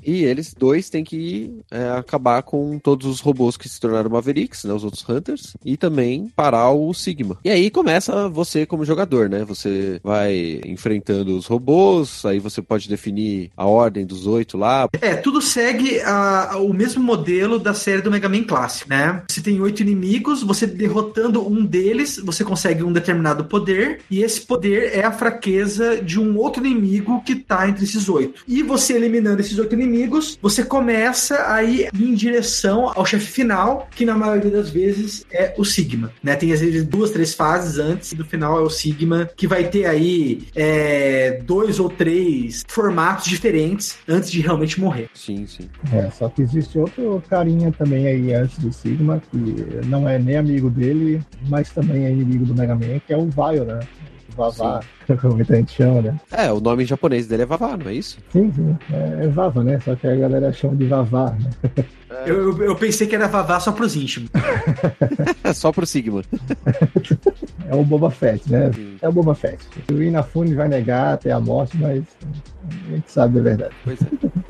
E eles dois têm que é, acabar com todos os robôs que se tornaram Mavericks, né, os outros Hunters, e também parar o Sigma. E aí começa você como jogador, né? Você vai enfrentando os robôs, aí você pode definir a ordem dos oito lá. É, tudo segue a- o mesmo modelo da série do Mega Man clássico, né? Você tem oito inimigos, você derrotando um deles, você consegue um determinado poder, e esse poder é a fraqueza de um outro inimigo que tá entre esses oito. E você eliminando esses oito inimigos, você começa a ir em direção ao chefe final, que na maioria das vezes é o Sigma, né? Tem às vezes duas, três fases antes, e do final é o Sigma, que vai ter aí é, dois ou três formatos diferentes antes de realmente morrer. Morrer. Sim, sim. É, só que existe outro carinha também aí antes do Sigma, que não é nem amigo dele, mas também é inimigo do Mega Man, que é o Vaio, né? Vavá, como muita gente chama, né? É, o nome em japonês dele é Vavá, não é isso? Sim, sim. É, é Vava, né? Só que a galera chama de Vavá, né? Eu, eu, eu pensei que era Vavá só pros íntimos. É só pro Sigma. É o Boba Fett, né? Sim. É o Boba Fett. O Inafune vai negar até a morte, mas a gente sabe a verdade. Pois é.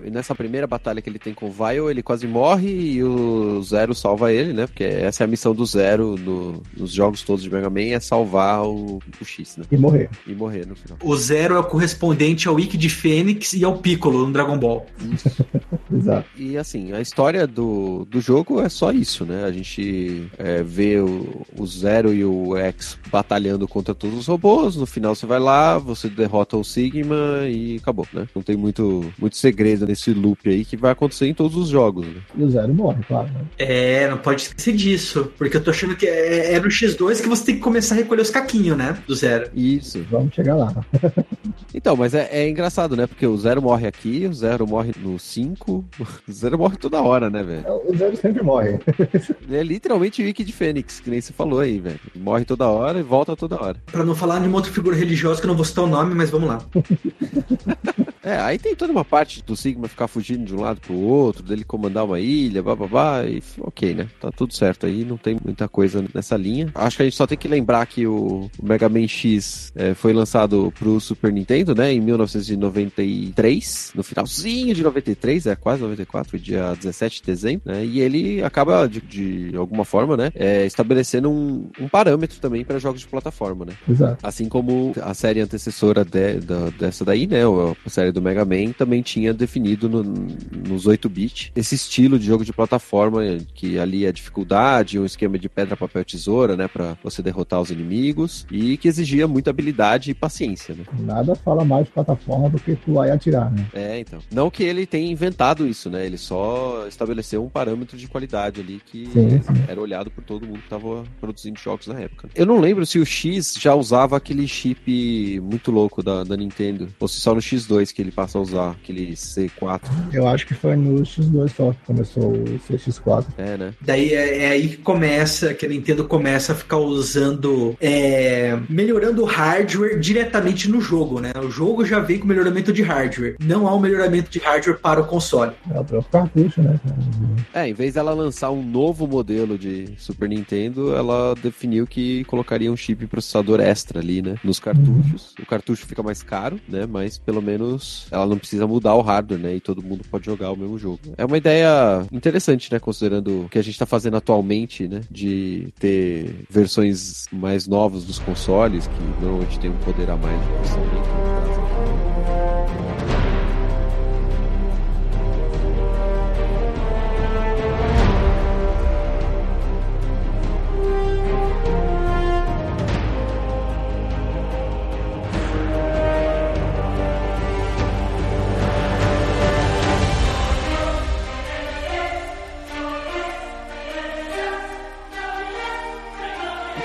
E nessa primeira batalha que ele tem com o Vile, ele quase morre e o Zero salva ele, né? Porque essa é a missão do Zero no- nos jogos todos de Mega Man, é salvar o, o X, né? E morrer. E morrer no final. O Zero é o correspondente ao Wiki de Fênix e ao Piccolo no Dragon Ball. Exato. E assim, a história do, do jogo é só isso, né? A gente é, vê o, o Zero e o X batalhando contra todos os robôs. No final você vai lá, você derrota o Sigma e acabou, né? Não tem muito, muito segredo nesse loop aí que vai acontecer em todos os jogos, né? E o Zero morre, claro. Né? É, não pode esquecer disso. Porque eu tô achando que é, é no X2 que você tem que começar a recolher os caquinhos, né? Do Zero. Isso. Vamos chegar lá. Então, mas é, é engraçado, né? Porque o Zero morre aqui, o Zero morre no 5. O Zero morre toda hora, né, velho? O Zero sempre morre. Ele é literalmente o Wiki de Fênix, que nem você falou aí, velho. Morre toda hora e volta toda hora. Pra não falar de uma outra figura religiosa que eu não vou citar o nome, mas vamos lá. É, aí tem toda uma parte do Sigma ficar fugindo de um lado pro outro, dele comandar uma ilha, bababá, e ok, né? Tá tudo certo aí, não tem muita coisa nessa linha. Acho que a gente só tem que lembrar que o, Mega Man X é, foi lançado pro Super Nintendo, né? Em 1993, no finalzinho de 93, é quase 94, foi dia 17 de dezembro, né? E ele acaba, de, de alguma forma, né? É, estabelecendo um, um parâmetro também para jogos de plataforma, né? Exato. Assim como a série antecessora de- da- dessa daí, né? A série do Mega Man também tinha definido no- nos 8-bit esse estilo de jogo de plataforma que ali a dificuldade, um esquema de pedra, papel, tesoura, né? Pra você derrotar os inimigos e que exigia muita habilidade e paciência, né? Nada fala mais de plataforma do que pular e atirar, né? É, então. Não que ele tenha inventado isso, né? Ele só estabeleceu um parâmetro de qualidade ali que Sim, sim. era olhado por todo mundo que tava produzindo jogos na época. Eu não lembro se o X já usava aquele chip muito louco da, da Nintendo, ou se só no X2 que ele passa a usar, aquele C4. Eu acho que foi no X2 só que começou o CX4. É, né? Daí é, é aí que começa, que a Nintendo começa a ficar usando, é, melhorando o hardware diretamente no jogo, né? O jogo já vem com melhoramento de hardware. Não há um melhoramento de hardware para o console. É o próprio cartucho, né? É, em vez dela lançar um novo modelo de Super Nintendo, ela definiu que colocaria um chip processador extra ali, né? Nos cartuchos. O cartucho fica mais caro, né? Mas pelo menos ela não precisa mudar o hardware, né? E todo mundo pode jogar o mesmo jogo. É uma ideia interessante, né? Considerando o que a gente tá fazendo atualmente, né? De ter versões mais novas dos consoles, que normalmente tem um poder a mais de processamento.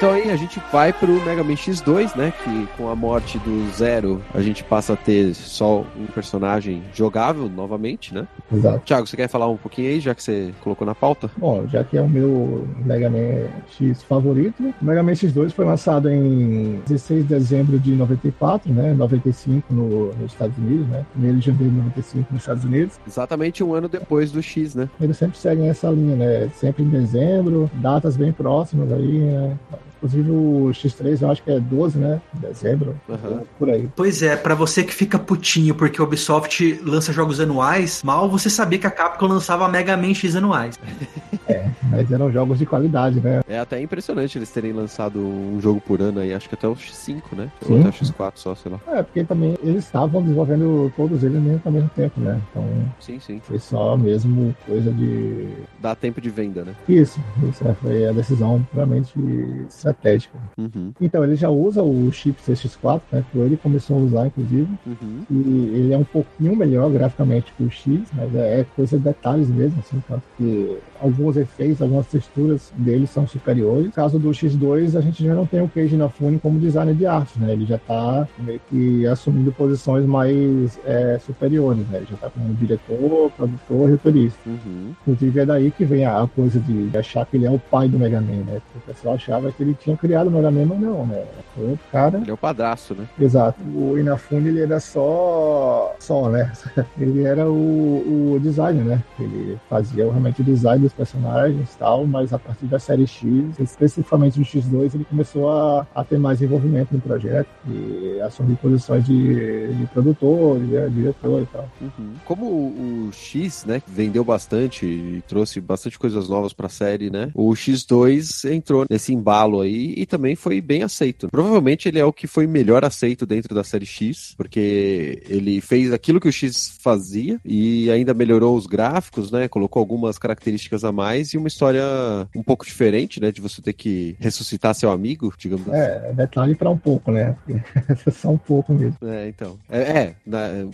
Então aí a gente vai pro Mega Man X2, né? Que com a morte do Zero, a gente passa a ter só um personagem jogável novamente, né? Exato. Thiago, você quer falar um pouquinho aí, já que você colocou na pauta? Bom, já que é o meu Mega Man X favorito, o Mega Man X2 foi lançado em 16 de dezembro de 94, né? 95 no, nos Estados Unidos, né? 1 de janeiro de 95 nos Estados Unidos. Exatamente um ano depois do X, né? Eles sempre seguem essa linha, né? Sempre em dezembro, datas bem próximas aí, né? Inclusive o X3 eu acho que é 12, né? Dezembro, Aham. por aí. Pois é, pra você que fica putinho porque a Ubisoft lança jogos anuais, mal você sabia que a Capcom lançava Mega Man X anuais. Mas eram jogos de qualidade, né? É até impressionante eles terem lançado um jogo por ano aí, acho que até o X5, né? Sim. Ou até o X4 só, sei lá. É, porque também eles estavam desenvolvendo todos eles mesmo ao mesmo tempo, né? Então Sim, sim. foi só mesmo coisa de. Dá tempo de venda, né? Isso, isso é, foi a decisão realmente estratégica. Uhum, Então ele já usa o chip CX4, né? Que ele começou a usar, inclusive. uhum. E ele é um pouquinho melhor graficamente que o X, mas é é coisa de detalhes mesmo, assim, tanto que alguns efeitos, algumas texturas dele são superiores. No caso do X2, a gente já não tem o Keiji Inafune como designer de arte, né? Ele já está meio que assumindo posições mais é, superiores, né? Ele já está como diretor, produtor e roteirista. Uhum. Inclusive é daí que vem a coisa de achar que ele é o pai do Mega Man, né? O pessoal achava que ele tinha criado Mega Man, mas não, né? Foi outro cara. Ele é o padrasto, né? Exato. O Inafune, ele era só... Só, né? Ele era o, o designer, né? Ele fazia realmente o design dos personagens e tal, mas a partir da série X, especificamente no X2, ele começou a, a ter mais envolvimento no projeto e assumir posições de, de produtor, de, diretor e tal. Uhum. Como o, o X, né, vendeu bastante e trouxe bastante coisas novas pra série, né? O X2 entrou nesse embalo aí e também foi bem aceito. Provavelmente ele é o que foi melhor aceito dentro da série X, porque ele fez aquilo que o X fazia e ainda melhorou os gráficos, né? Colocou algumas características a mais e uma história um pouco diferente, né? De você ter que ressuscitar seu amigo, digamos assim. É, detalhe pra um pouco, né? Só um pouco mesmo. É, então. É, é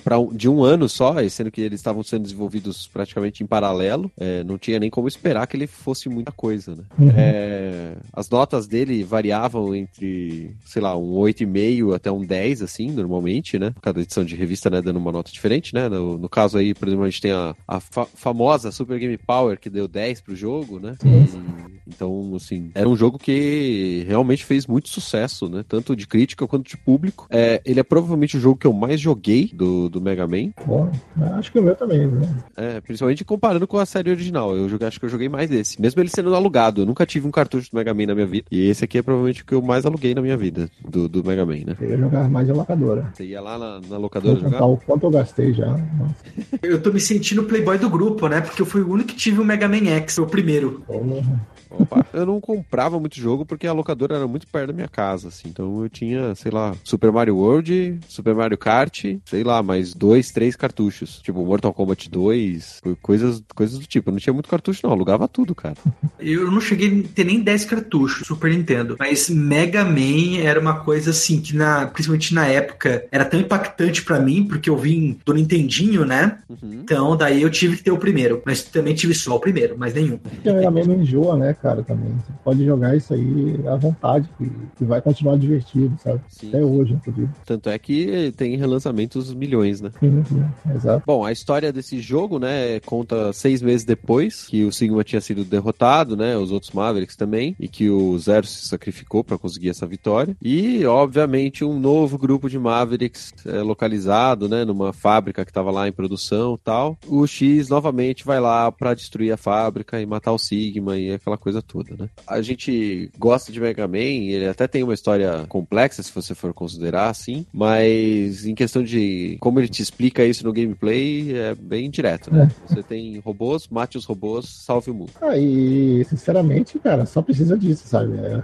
pra um- de um ano só, sendo que eles estavam sendo desenvolvidos praticamente em paralelo, é, não tinha nem como esperar que ele fosse muita coisa, né? Uhum. É, as notas dele variavam entre, sei lá, um 8,5 até um 10, assim, normalmente, né? Cada edição de revista, né, dando uma nota diferente, né? No, no caso aí, por exemplo, a gente tem a, a fa- famosa Super Game Power, que deu 10 pro jogo, né? E- então, assim, era um jogo que realmente fez muito sucesso, né? Tanto de crítica quanto de público. É, ele é provavelmente o jogo que eu mais joguei do, do Mega Man. Bom, acho que o meu também, né? É, principalmente comparando com a série original. Eu joguei, acho que eu joguei mais desse. Mesmo ele sendo alugado. Eu nunca tive um cartucho do Mega Man na minha vida. E esse aqui é provavelmente o que eu mais aluguei na minha vida, do, do Mega Man, né? Eu ia jogar mais de locadora. Você ia lá na, na locadora jogar? o quanto eu gastei já. Nossa, Eu tô me sentindo playboy do grupo, né? Porque eu fui o único que tive o Mega Man X, foi o primeiro. porra. Opa. Eu não comprava muito jogo porque a locadora era muito perto da minha casa, assim. Então eu tinha, sei lá, Super Mario World, Super Mario Kart, sei lá, mais dois, três cartuchos. Tipo, Mortal Kombat 2, co- coisas, coisas do tipo. Eu não tinha muito cartucho, não. Eu alugava tudo, cara. Eu não cheguei a ter nem 10 cartuchos Super Nintendo, mas Mega Man era uma coisa assim que na, principalmente na época era tão impactante pra mim, porque eu vim do Nintendinho, né? Uhum. Então daí eu tive que ter o primeiro, mas também tive só o primeiro, mas nenhum. Porque Mega Man não enjoa, né, cara, também. Você pode jogar isso aí à vontade, que, que vai continuar divertido, sabe? Sim. Até hoje, inclusive. Tanto é que tem relançamentos milhões, né? Sim, sim, exato. Bom, a história desse jogo, né, conta seis meses depois que o Sigma tinha sido derrotado, né, os outros Mavericks também, e que o Zero se sacrificou para conseguir essa vitória. E, obviamente, um novo grupo de Mavericks é, localizado, né, numa fábrica que estava lá em produção e tal. O X novamente vai lá para destruir a fábrica e matar o Sigma e aquela coisa toda, né? A gente gosta de Mega Man, ele até tem uma história complexa, se você for considerar assim, mas em questão de como ele te explica isso no gameplay, é bem direto, né? Você tem robôs, mate os robôs, salve o mundo. Ah, e sinceramente, cara, só precisa disso, sabe? É,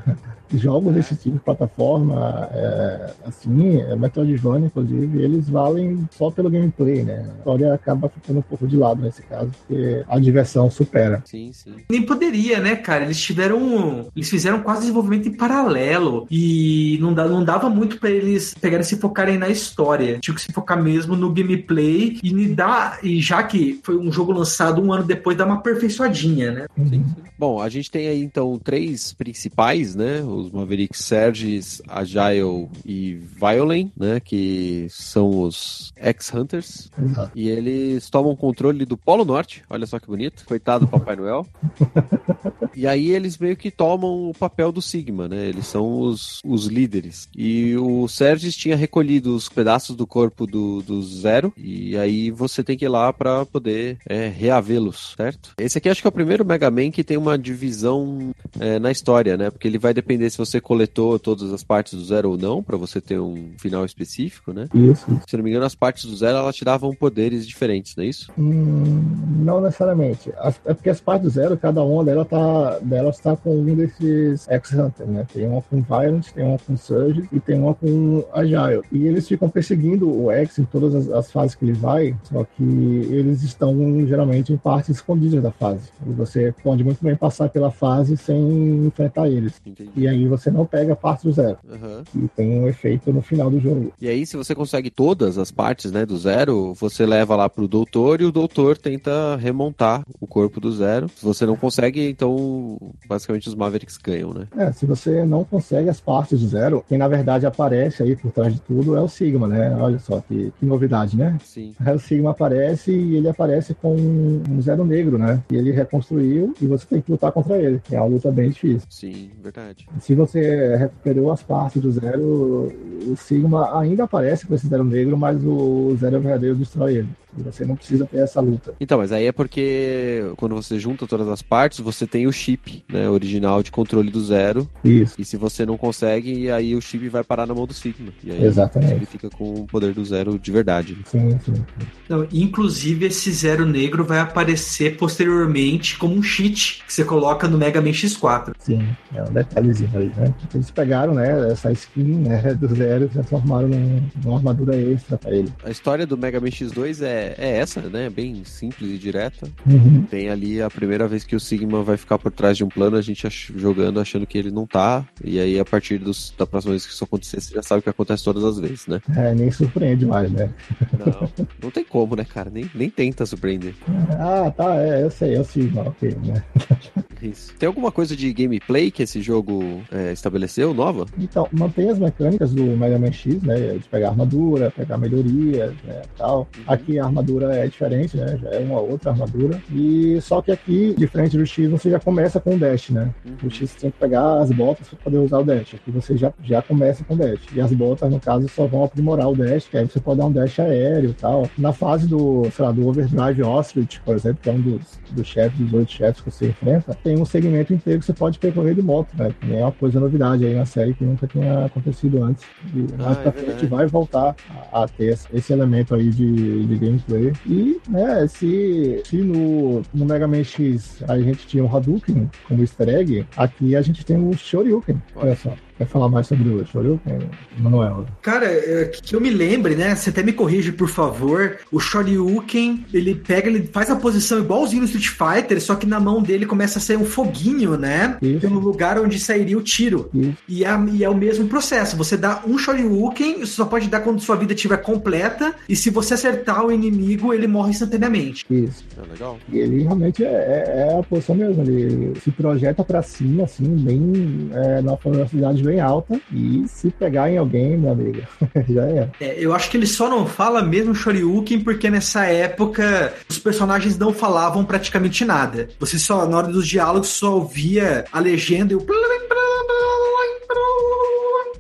jogos desse tipo de plataforma, é, assim, é Metroidvania, inclusive, eles valem só pelo gameplay, né? A história acaba ficando um pouco de lado nesse caso, porque a diversão supera. Sim, sim. Nem poderia, né, cara? Eles tiveram. Eles fizeram quase desenvolvimento em paralelo. E não, dá, não dava muito pra eles pegarem e se focarem na história. Tinha que se focar mesmo no gameplay. E, me dá, e já que foi um jogo lançado um ano depois, dá uma aperfeiçoadinha, né? Sim, sim. Bom, a gente tem aí então três principais, né? Os Mavericks Serges, Agile e Violent, né? Que são os ex-hunters. Exato. E eles tomam controle do Polo Norte. Olha só que bonito. Coitado do Papai Noel. E aí eles meio que tomam o papel do Sigma, né? Eles são os, os líderes. E o Serges tinha recolhido os pedaços do corpo do, do Zero. E aí você tem que ir lá pra poder é, reavê-los, certo? Esse aqui acho que é o primeiro Mega Man que tem uma divisão é, na história, né? Porque ele vai depender se você coletou todas as partes do Zero ou não, pra você ter um final específico, né? Isso. Se não me engano, as partes do Zero elas te davam poderes diferentes, não é isso? Hum, não necessariamente. As- é porque as partes do zero, cada uma dela tá, delas tá com um desses X-Hunter, né? Tem uma com Violent, tem uma com Surge e tem uma com Agile. E eles ficam perseguindo o X em todas as, as fases que ele vai, só que eles estão geralmente em partes escondidas da fase. E você pode muito bem passar pela fase sem enfrentar eles. Entendi. E aí você não pega a parte do zero. Aham. E tem um efeito no final do jogo. E aí, se você consegue todas as partes, né, do zero, você leva lá pro doutor e o doutor tenta remontar o corpo do zero. Se você não consegue, então basicamente os Mavericks ganham, né? É, se você não consegue as partes do zero, quem na verdade aparece aí por trás de tudo é o Sigma, né? Olha só que, que novidade, né? Sim. Aí o Sigma aparece e ele aparece com um zero negro, né? E ele reconstruiu e você tem que lutar contra ele. É uma luta bem difícil. Sim, verdade. Se você recuperou as partes do zero, o Sigma ainda aparece com esse zero negro, mas o zero verdadeiro destrói ele. E você não precisa ter essa luta. Então, mas aí é porque quando você junta todas as partes, você tem o chip, né, original de controle do zero. Isso. E se você não consegue, aí o chip vai parar na mão do Sigma. E aí Exatamente. ele fica com o poder do zero de verdade. Sim, sim. Não, inclusive, esse zero negro vai aparecer posteriormente como um cheat que você coloca no Mega Man X4. Sim, é um detalhezinho aí, né? Eles pegaram, né, essa skin né, do zero e transformaram num- numa armadura extra pra ele. A história do Mega Man X2 é, é essa, né? Bem simples e direta. Uhum. Tem ali a primeira vez que o Sigma vai ficar por trás de um plano, a gente ach- jogando achando que ele não tá. E aí, a partir dos, da próxima vez que isso acontecer, você já sabe o que acontece todas as vezes, né? É, nem surpreende mais, né? Não, não tem como, né, cara? Nem, nem tenta surpreender. Ah, tá, é, eu sei, eu Sigma, ok, né? Isso. Tem alguma coisa de gameplay que esse jogo é, estabeleceu, nova? Então, mantém as mecânicas do Mega Man X, né? De pegar armadura, pegar melhorias, né? Tal. Aqui a armadura é diferente, né? Já é uma outra armadura. E só que aqui, diferente do X, você já começa com o dash, né? O X você tem que pegar as botas para poder usar o dash. Aqui você já, já começa com o dash. E as botas, no caso, só vão aprimorar o dash, que aí você pode dar um dash aéreo e tal. Na fase do, sei lá, do Overdrive Ostrich, por exemplo, que é um dos, dos chefes, dos oito chefes que você enfrenta, tem um segmento inteiro que você pode percorrer de moto, né? Nem é uma coisa novidade aí na série que nunca tinha acontecido antes. E mais é pra frente vai voltar a, a ter esse, elemento aí de, de gameplay. E, né, se, se no, no Mega Man X a gente tinha o Hadouken como easter egg, aqui a gente tem o Shoryuken. Olha só. Quer falar mais sobre o Shoryuken, Manuel? Cara, é, que eu me lembre, né? Você até me corrige, por favor. O Shoryuken, ele pega, ele faz a posição igualzinho no Street Fighter, só que na mão dele começa a sair um foguinho, né? Isso. Pelo lugar onde sairia o tiro. E é, e é o mesmo processo. Você dá um Shoryuken, você só pode dar quando sua vida estiver completa. E se você acertar o inimigo, ele morre instantaneamente. Isso. É legal. E ele realmente é, é- é a posição mesmo. Ele se projeta pra cima, assim, bem é, numa velocidade bem alta. E se pegar em alguém, meu amigo, já é. É, eu acho que ele só não fala mesmo Shoryuken porque nessa época os personagens não falavam praticamente nada. Você só, na hora dos diálogos, só ouvia a legenda e o.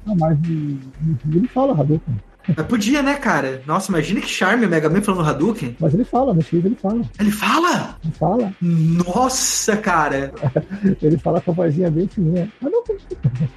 Ah, mas no- ele fala Hadouken. Mas podia, né, cara? Nossa, imagina que charme o Mega Man falando Hadouken. Mas ele fala, no X ele fala. Ele fala! Ele fala. Nossa, cara! Ele fala com a vozinha bem fininha. Hadouken.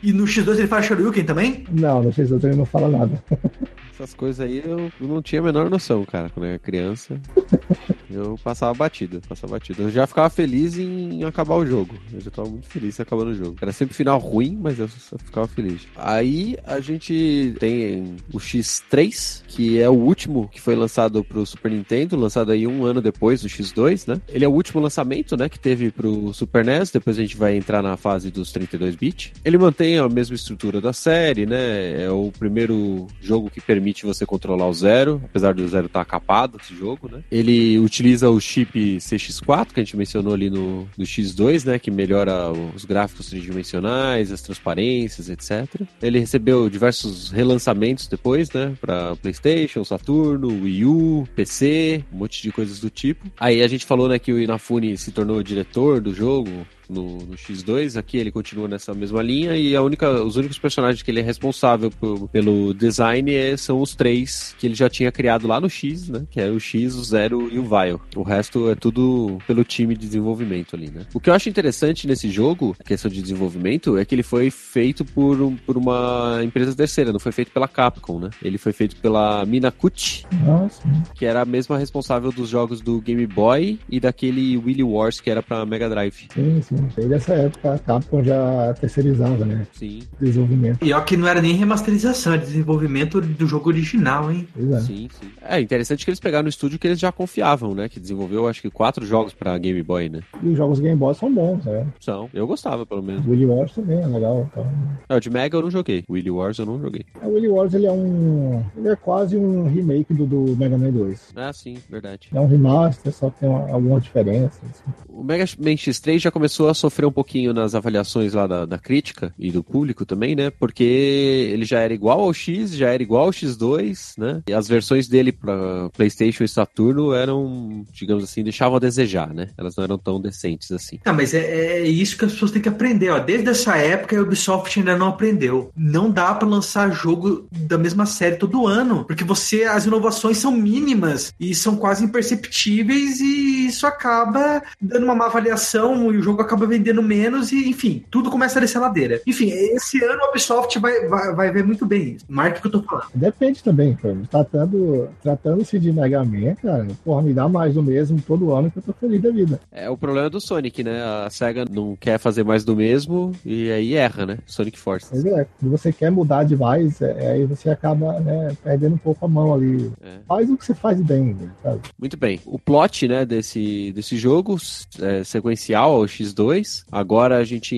E no X2 ele fala Shoryuken também? Não, no X ele não fala nada. Essas coisas aí eu não tinha a menor noção, cara, quando eu era criança. Eu passava batido, passava batido. Eu já ficava feliz em acabar o jogo. Eu já tava muito feliz acabando o jogo. Era sempre final ruim, mas eu só ficava feliz. Aí a gente tem o X3, que é o último que foi lançado pro Super Nintendo, lançado aí um ano depois do X2, né? Ele é o último lançamento, né, que teve pro Super NES. Depois a gente vai entrar na fase dos 32 bits. Ele mantém a mesma estrutura da série, né? É o primeiro jogo que permite você controlar o Zero, apesar do Zero estar capado esse jogo, né? Ele utiliza o chip CX4 que a gente mencionou ali no, no X2, né? Que melhora os gráficos tridimensionais, as transparências, etc. Ele recebeu diversos relançamentos depois, né? Para PlayStation, Saturno, Wii U, PC, um monte de coisas do tipo. Aí a gente falou, né, que o Inafune se tornou diretor do jogo, no, no X2, aqui ele continua nessa mesma linha e a única, os únicos personagens que ele é responsável por- pelo design é- são os três que ele já tinha criado lá no X, né? Que era o X, o Zero e o Vile. O resto é tudo pelo time de desenvolvimento ali, né? O que eu acho interessante nesse jogo, a questão de desenvolvimento, é que ele foi feito por, um- por uma empresa terceira, não foi feito pela Capcom, né? Ele foi feito pela Minakuchi, Nossa. que era a mesma responsável dos jogos do Game Boy e daquele Willy Wars que era pra Mega Drive. Sim, sim. Sim. Desde essa época a Capcom já terceirizava, né? Sim, Desenvolvimento. E ó que não era nem remasterização, era desenvolvimento do jogo original, hein? Pois é. sim, sim. É interessante que eles pegaram um estúdio que eles já confiavam, né? Que desenvolveu, acho que, quatro jogos pra Game Boy, né? E os jogos Game Boy são bons, né? São. Eu gostava, pelo menos. O Willy Wars também é legal. Então... É, o de Mega eu não joguei. O Willy Wars eu não joguei. O Willy Wars ele é um. Ele é quase um remake do, do Mega Man 2. Ah, sim, verdade. É um remaster, só que tem uma, alguma diferença. assim. O Mega Man X3 já começou a sofrer um pouquinho nas avaliações lá da, da crítica e do público também, né? Porque ele já era igual ao X, já era igual ao X2, né? E as versões dele pra PlayStation e Saturno eram, digamos assim, deixavam a desejar, né? Elas não eram tão decentes assim. Ah, mas é, é isso que as pessoas têm que aprender, ó. Desde essa época a Ubisoft ainda não aprendeu. Não dá pra lançar jogo da mesma série todo ano, porque você as inovações são mínimas e são quase imperceptíveis e isso acaba dando uma má avaliação e o jogo acaba vendendo menos e enfim, tudo começa a descer a ladeira. Enfim, esse ano a Ubisoft vai, vai, vai ver muito bem isso. Marca o que eu tô falando. Depende também, cara. Tratando, tratando-se de Mega Man, cara, porra, me dá mais do mesmo todo ano que eu tô feliz da vida. É o problema do Sonic, né? A SEGA não quer fazer mais do mesmo e aí erra, né? Sonic Force. Mas é, quando você quer mudar demais, é, aí você acaba né, perdendo um pouco a mão ali. É. Faz o que você faz bem, sabe? Muito bem. O plot, né, desse, desse jogo é sequencial ao X2. Agora a gente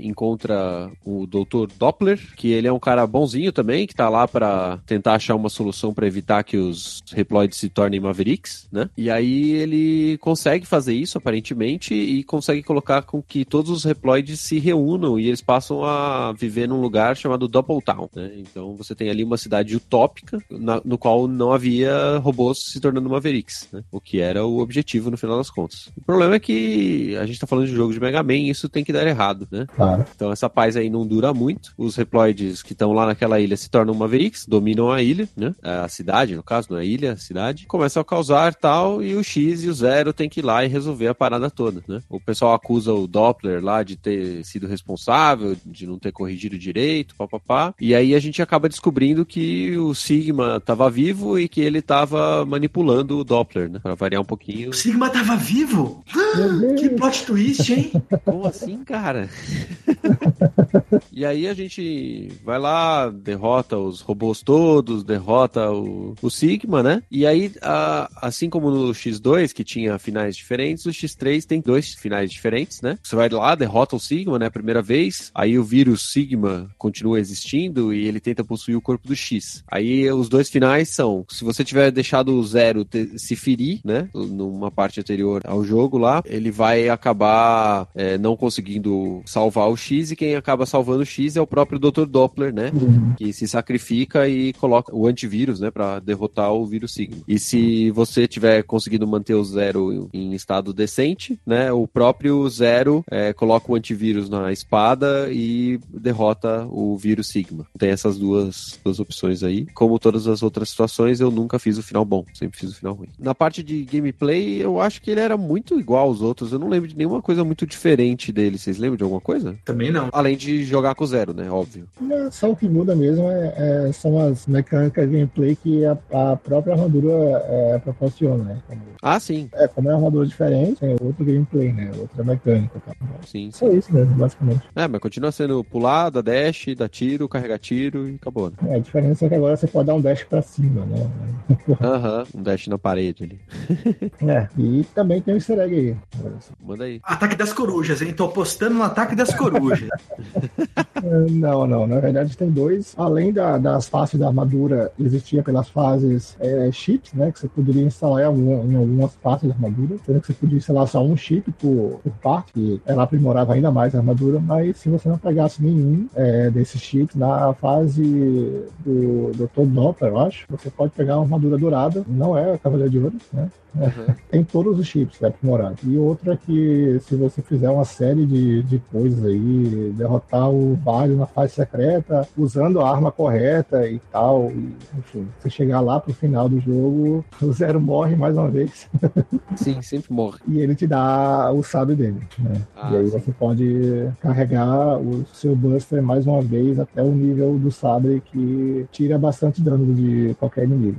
encontra o Dr. Doppler, que ele é um cara bonzinho também, que tá lá pra tentar achar uma solução pra evitar que os Reploids se tornem Mavericks, né? E aí ele consegue fazer isso, aparentemente, e consegue colocar com que todos os Reploids se reúnam e eles passam a viver num lugar chamado Double Town, né? Então você tem ali uma cidade utópica na- no qual não havia robôs se tornando Mavericks, né? O que era o objetivo no final das contas. O problema é que a gente tá falando de jogo de Mega Man isso tem que dar errado, né? Claro. Então essa paz aí não dura muito. Os Reploids que estão lá naquela ilha se tornam Mavericks, dominam a ilha, né? A cidade, no caso, não é ilha, a cidade. Começam a causar tal, e o X e o Zero tem que ir lá e resolver a parada toda, né? O pessoal acusa o Doppler lá de ter sido responsável, de não ter corrigido direito, papapá. E aí a gente acaba descobrindo que o Sigma tava vivo e que ele tava manipulando o Doppler, né? Pra variar um pouquinho. O Sigma tava vivo? Deus. Que plot twist, hein? Como assim, cara? e aí a gente vai lá, derrota os robôs todos, derrota o, o Sigma, né? E aí, a- assim como no X2, que tinha finais diferentes, o X3 tem dois finais diferentes, né? Você vai lá, derrota o Sigma, né? Primeira vez, aí o vírus Sigma continua existindo e ele tenta possuir o corpo do X. Aí os dois finais são, se você tiver deixado o Zero te- se ferir, né? Numa parte anterior ao jogo lá, ele vai acabar é, não conseguindo salvar o X e quem acaba salvando o X é o próprio Dr. Doppler, né? Que se sacrifica e coloca o antivírus, né? Pra derrotar o vírus Sigma. E se você tiver conseguido manter o Zero em estado decente, né? O próprio Zero é, coloca o antivírus na espada e derrota o vírus Sigma. Tem essas duas, duas opções aí. Como todas as outras situações, eu nunca fiz o final bom. Sempre fiz o final ruim. Na parte de gameplay, eu acho que ele era muito igual aos outros. Eu não lembro de nenhuma coisa muito diferente dele. Vocês lembram de alguma coisa? Também não. Além de jogar com Zero, né? Óbvio. É, Só o que muda mesmo é, é- são as mecânicas de gameplay que a, a própria armadura é, proporciona, né? Como, Ah, sim. é, como é uma armadura diferente, é outro gameplay, né? Outra mecânica. Tá? Sim, sim. Só isso mesmo, basicamente. É, mas continua sendo pular, dar dash, dar tiro, carregar tiro e acabou. Né? É, a diferença é que agora você pode dar um dash pra cima, né? Aham, um dash na parede ali. É, e também tem um easter egg aí. Manda aí. Ataque das corujas, hein? Tô apostando no ataque das corujas. É, Não, não. Na verdade, tem dois. Além da- das faces da armadura, existia pelas fases é, chips, né? Que você poderia instalar em, alguma- em algumas partes da armadura. Sendo que você podia instalar só um chip por, por parte, que ela aprimorava ainda mais a armadura. Mas se você não pegasse nenhum é, desses chips, na fase do Dr. Doppler, eu acho, você pode pegar uma armadura dourada. Não é a Cavaleiro de Ouro, né? Uhum. Tem todos os chips né, aprimorados. E outra que, se você fizer uma série de, de coisas aí, derrotar o Vario na fase secreta, usando a arma correta e tal, e, enfim, você chegar lá pro final do jogo, o Zero morre mais uma vez Sim, sempre morre. e ele te dá o sabre dele. Né? Ah, e aí sim. você pode carregar o seu Buster mais uma vez até o nível do sabre que tira bastante dano de qualquer inimigo.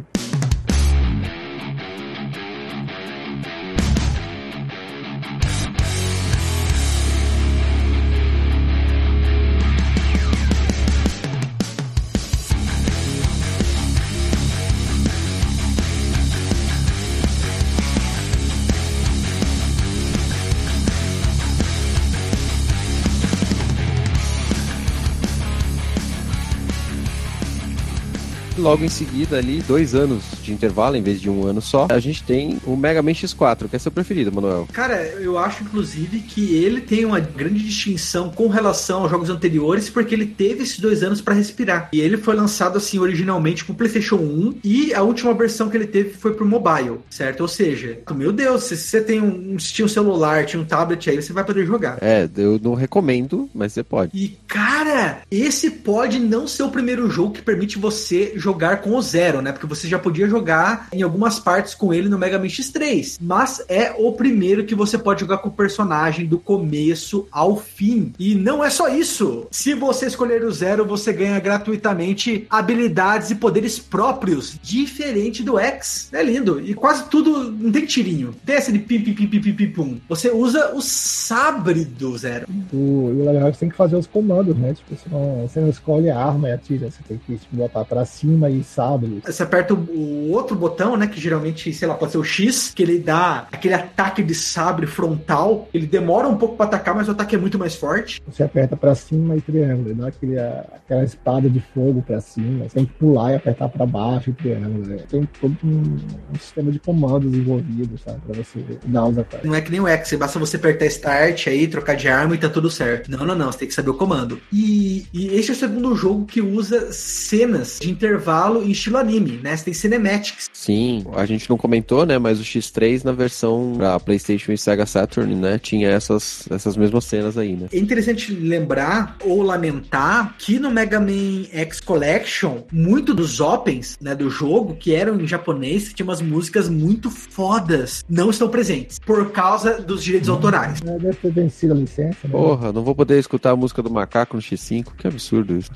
Logo em seguida, ali, dois anos de intervalo, em vez de um ano só, a gente tem o Mega Man X4, que é seu preferido, Manuel. Cara, eu acho, inclusive, que ele tem uma grande distinção com relação aos jogos anteriores, porque ele teve esses dois anos para respirar. E ele foi lançado, assim, originalmente pro PlayStation 1, e a última versão que ele teve foi pro mobile, certo? Ou seja, meu Deus, se você tem um, se tinha um celular, tinha um tablet aí, você vai poder jogar. É, eu não recomendo, mas você pode. E, cara, esse pode não ser o primeiro jogo que permite você jogar com o Zero, né? Porque você já podia jogar em algumas partes com ele no Mega Man X3. Mas é o primeiro que você pode jogar com o personagem do começo ao fim. E não é só isso. Se você escolher o Zero, você ganha gratuitamente habilidades e poderes próprios, diferente do X. É lindo. E quase tudo não tem tirinho. Tem essa de pim, pim, pim, pim, pim, pim, pum. Você usa o sabre do Zero. O, e legal é que você tem que fazer os comandos, né? Tipo, você não, você não escolhe a arma e atira. Você tem que tipo, botar pra cima e sabre. Você aperta o, o outro botão, né? Que geralmente, sei lá, pode ser o X, que ele dá aquele ataque de sabre frontal. Ele demora um pouco pra atacar, mas o ataque é muito mais forte. Você aperta pra cima e triângulo. Dá aquele, aquela espada de fogo pra cima. Você tem que pular e apertar pra baixo e triângulo. Né? Tem todo um, um sistema de comandos envolvido, sabe? Pra você dar os ataques. Não é que nem o X, basta você apertar Start aí, trocar de arma e tá tudo certo. Não, não, não. Você tem que saber o comando. E, e este é o segundo jogo que usa cenas de intervalo em estilo anime, né? Você tem cinematics. Sim, a gente não comentou, né? Mas o X3 na versão pra PlayStation e Sega Saturn, né? Tinha essas, essas mesmas cenas aí, né? É interessante lembrar ou lamentar que no Mega Man X Collection, muito dos opens, né, do jogo, que eram em japonês, que tinha umas músicas muito fodas, não estão presentes por causa dos direitos autorais. É, Deve ter vencido a licença. Né? Porra, não vou poder escutar a música do macaco no X5, que absurdo isso.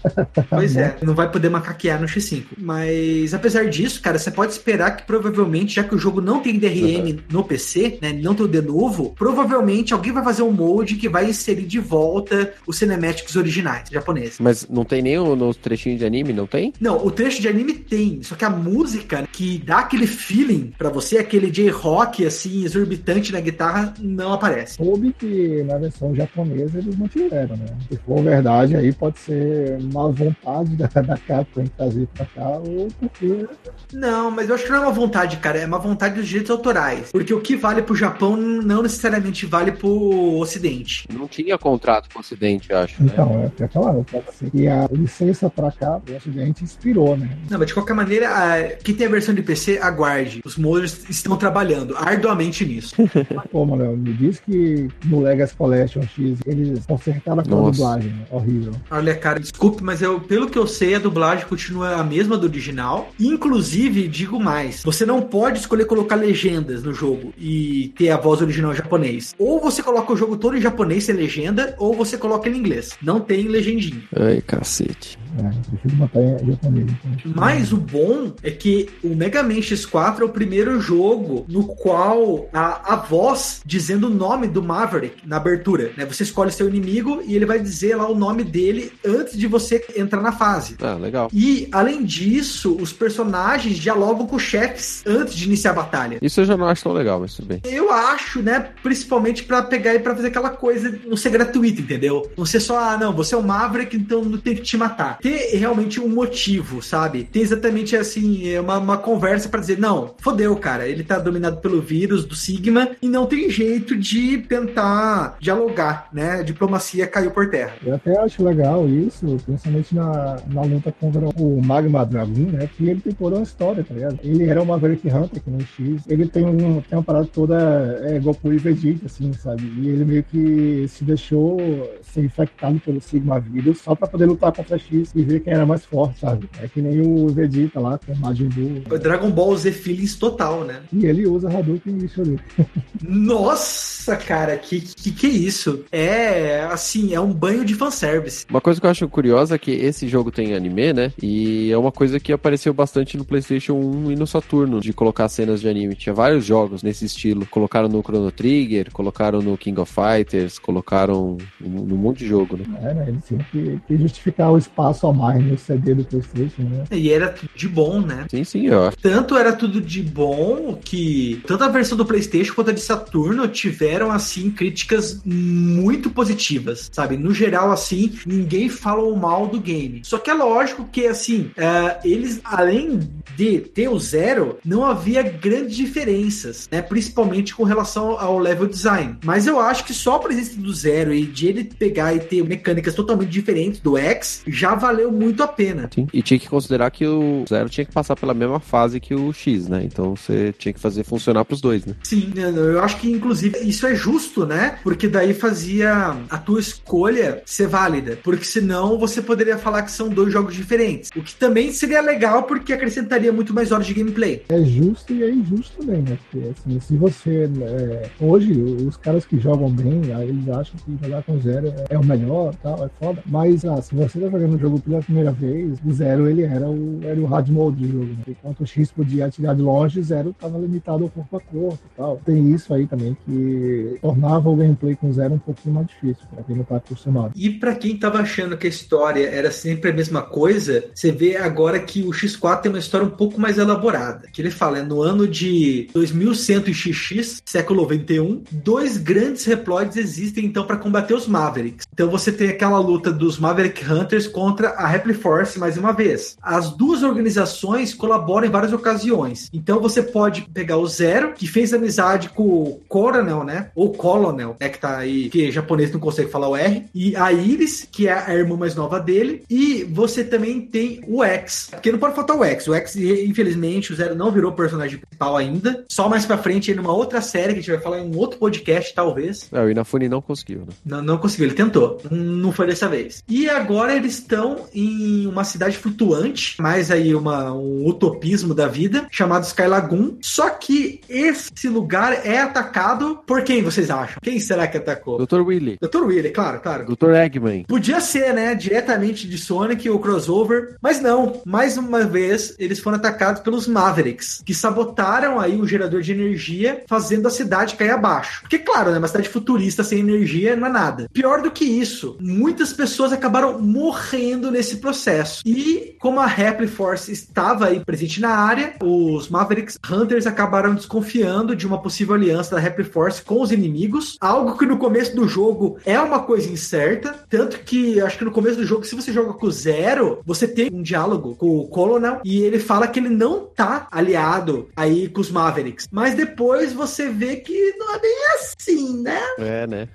Pois é, não vai poder macaquear no X5. Mas apesar disso, cara, você pode esperar que provavelmente, já que o jogo não tem DRM no PC, né, não tem o de novo, provavelmente alguém vai fazer um molde que vai inserir de volta os cinematics originais japoneses. Mas não tem nem o- nos trechinhos de anime, não tem? Não, o trecho de anime tem, só que a música que dá aquele feeling pra você, aquele J-rock assim, exorbitante na guitarra, não aparece. Soube que na versão japonesa eles não tiveram, né? Se for verdade, aí pode ser má vontade da, da Capcom em trazer pra cá, ou porque Não, mas eu acho que não é uma vontade, cara, é uma vontade dos direitos autorais. Porque o que vale pro Japão não necessariamente vale pro Ocidente. Não tinha contrato com o Ocidente, eu acho, né? Então, é pra falar, pode ser que a licença pra cá, o Ocidente inspirou, né? Não, mas de qualquer maneira, a- quem tem a versão de PC, aguarde. Os modders estão trabalhando arduamente nisso. Pô, Manuel, me diz que no Legacy Collection X eles consertaram Nossa. dublagem, né? horrível. Olha, cara, desculpe, mas eu, pelo que eu sei, a dublagem continua a mesma do original. Inclusive, digo mais, você não pode escolher colocar legendas no jogo e ter a voz original em japonês. Ou você coloca o jogo todo em japonês sem legenda, ou você coloca ele em inglês. Não tem legendinha. Ai, cacete. É, prefiro botar em japonês. Então. Mas o bom é que o Mega Man X4 é o primeiro jogo no qual a, a voz dizendo o nome do Maverick na abertura, né? Você escolhe seu inimigo e ele vai dizer lá o nome dele antes de você entrar na fase. Ah, legal. E, além disso, os personagens dialogam com os chefes antes de iniciar a batalha. Isso eu já não acho tão legal, mas tudo bem. Eu acho, né, principalmente pra pegar e pra fazer aquela coisa não ser gratuita, entendeu? Não ser só, ah, não, você é o Maverick, então não tem que te matar. Ter realmente um motivo, sabe? Ter exatamente assim, é uma, uma conversa pra dizer, não, fodeu, cara, ele tá dominado pelo vírus do Sigma e não tem jeito de tentar dialogar, né? A diplomacia caiu por terra. Eu até acho legal isso, principalmente na, na luta contra o Magma Dragoon, né? Que ele tem toda uma história, tá ligado? Ele era uma Maverick Hunter que no X. Ele tem, um, tem uma parada toda é, Goku e Vegeta, assim, sabe? E ele meio que se deixou ser infectado pelo Sigma vírus só pra poder lutar contra X e ver quem era mais forte, sabe? É que nem o Vegeta lá com o Majin Buu. O Dragon Ball Z feelings total, né? E ele usa Hadouken e Shoryuken. Nossa, cara, que, que que é isso? É, assim, é um banho de fanservice. Uma coisa que eu acho curiosa é que esse jogo tem anime, né? E é uma coisa que apareceu bastante no PlayStation 1 e no Saturno, de colocar cenas de anime. Tinha vários jogos nesse estilo. Colocaram no Chrono Trigger, colocaram no King of Fighters, colocaram num num monte de jogo, né? É, né? Ele tinha que, que justificar o espaço a mais no CD do PlayStation, né? E era tudo de bom, né? Sim, sim, eu acho. Tanto era tudo de bom que tanto a versão do PlayStation quanto a de Saturno tiveram assim críticas muito positivas, sabe? No geral, assim, ninguém falou mal do game. Só que é lógico que assim, é, ah, eles, além de ter o zero, não havia grandes diferenças, né? Principalmente com relação ao level design. Mas eu acho que só a presença do zero e de ele pegar e ter mecânicas totalmente diferentes do X já valeu muito a pena. Sim. E tinha que considerar que o Zero tinha que passar pela mesma fase que o X, né? Então você tinha que fazer funcionar pros dois, né? Sim, eu acho que inclusive isso é justo, né? Porque daí fazia a tua escolha ser válida. Porque senão você poderia falar que são dois jogos diferentes. O que também seria legal porque acrescentaria muito mais horas de gameplay. É justo e é injusto também, né? Porque assim, se você. é, hoje, os caras que jogam bem, eles acham que jogar com zero é o melhor tal, é foda. Mas ah, se você tá jogando o jogo pela primeira vez, o zero ele era o, era o hard mode do jogo. Né? Enquanto o X podia atirar de longe, o zero tava limitado ao corpo a corpo e tal. Tem isso aí também que tornava o gameplay com zero um pouquinho mais difícil, pra quem não tá acostumado. E pra quem tava achando que a história era sempre a mesma coisa, você vê agora que o X4 tem uma história um pouco mais elaborada. Que ele fala, é no ano de 2100 XX, século 21, dois grandes reploids existem então para combater os Mavericks. Então você tem aquela luta dos Maverick Hunters contra a Repli Force mais uma vez. As duas organizações colaboram em várias ocasiões. Então você pode pegar o Zero, que fez amizade com o Coronel, né? Ou Colonel, né? Que tá aí, que japonês não consegue falar o R. E a Iris, que é a irmã mais nova dele. E você também tem o X. Porque não pode faltar o X. O X, infelizmente, o Zero não virou personagem principal ainda. Só mais pra frente, numa outra série que a gente vai falar em um outro podcast, talvez. É, o Inafune não conseguiu, né? Não, não conseguiu, ele tentou. Não foi dessa vez. E agora eles estão em uma cidade flutuante, mais aí uma, um utopismo da vida, chamado Sky Lagoon. Só que esse lugar é atacado por quem vocês acham? Quem será que atacou? Dr. Willy. Dr. Willy, claro, claro. Dr. Eggman. Podia ser, né? Diretamente de Sonic ou crossover, mas não. Mais uma vez, eles foram atacados pelos Mavericks, que sabotaram aí o gerador de energia, fazendo a cidade cair abaixo. Porque, claro, né? Uma cidade futurista sem energia não é nada. Pior do que isso, muitas pessoas acabaram morrendo nesse processo. E como a Repli Force estava aí presente na área, os Mavericks Hunters acabaram desconfiando de uma possível aliança da Repli Force com os inimigos, algo que no começo do jogo é uma coisa incerta, tanto que acho que no começo do jogo, se você joga com Zero, você tem um diálogo com o Colonel e ele fala que ele não tá aliado aí com os Mavericks. Mas depois você vê que não é bem assim, né? É, né?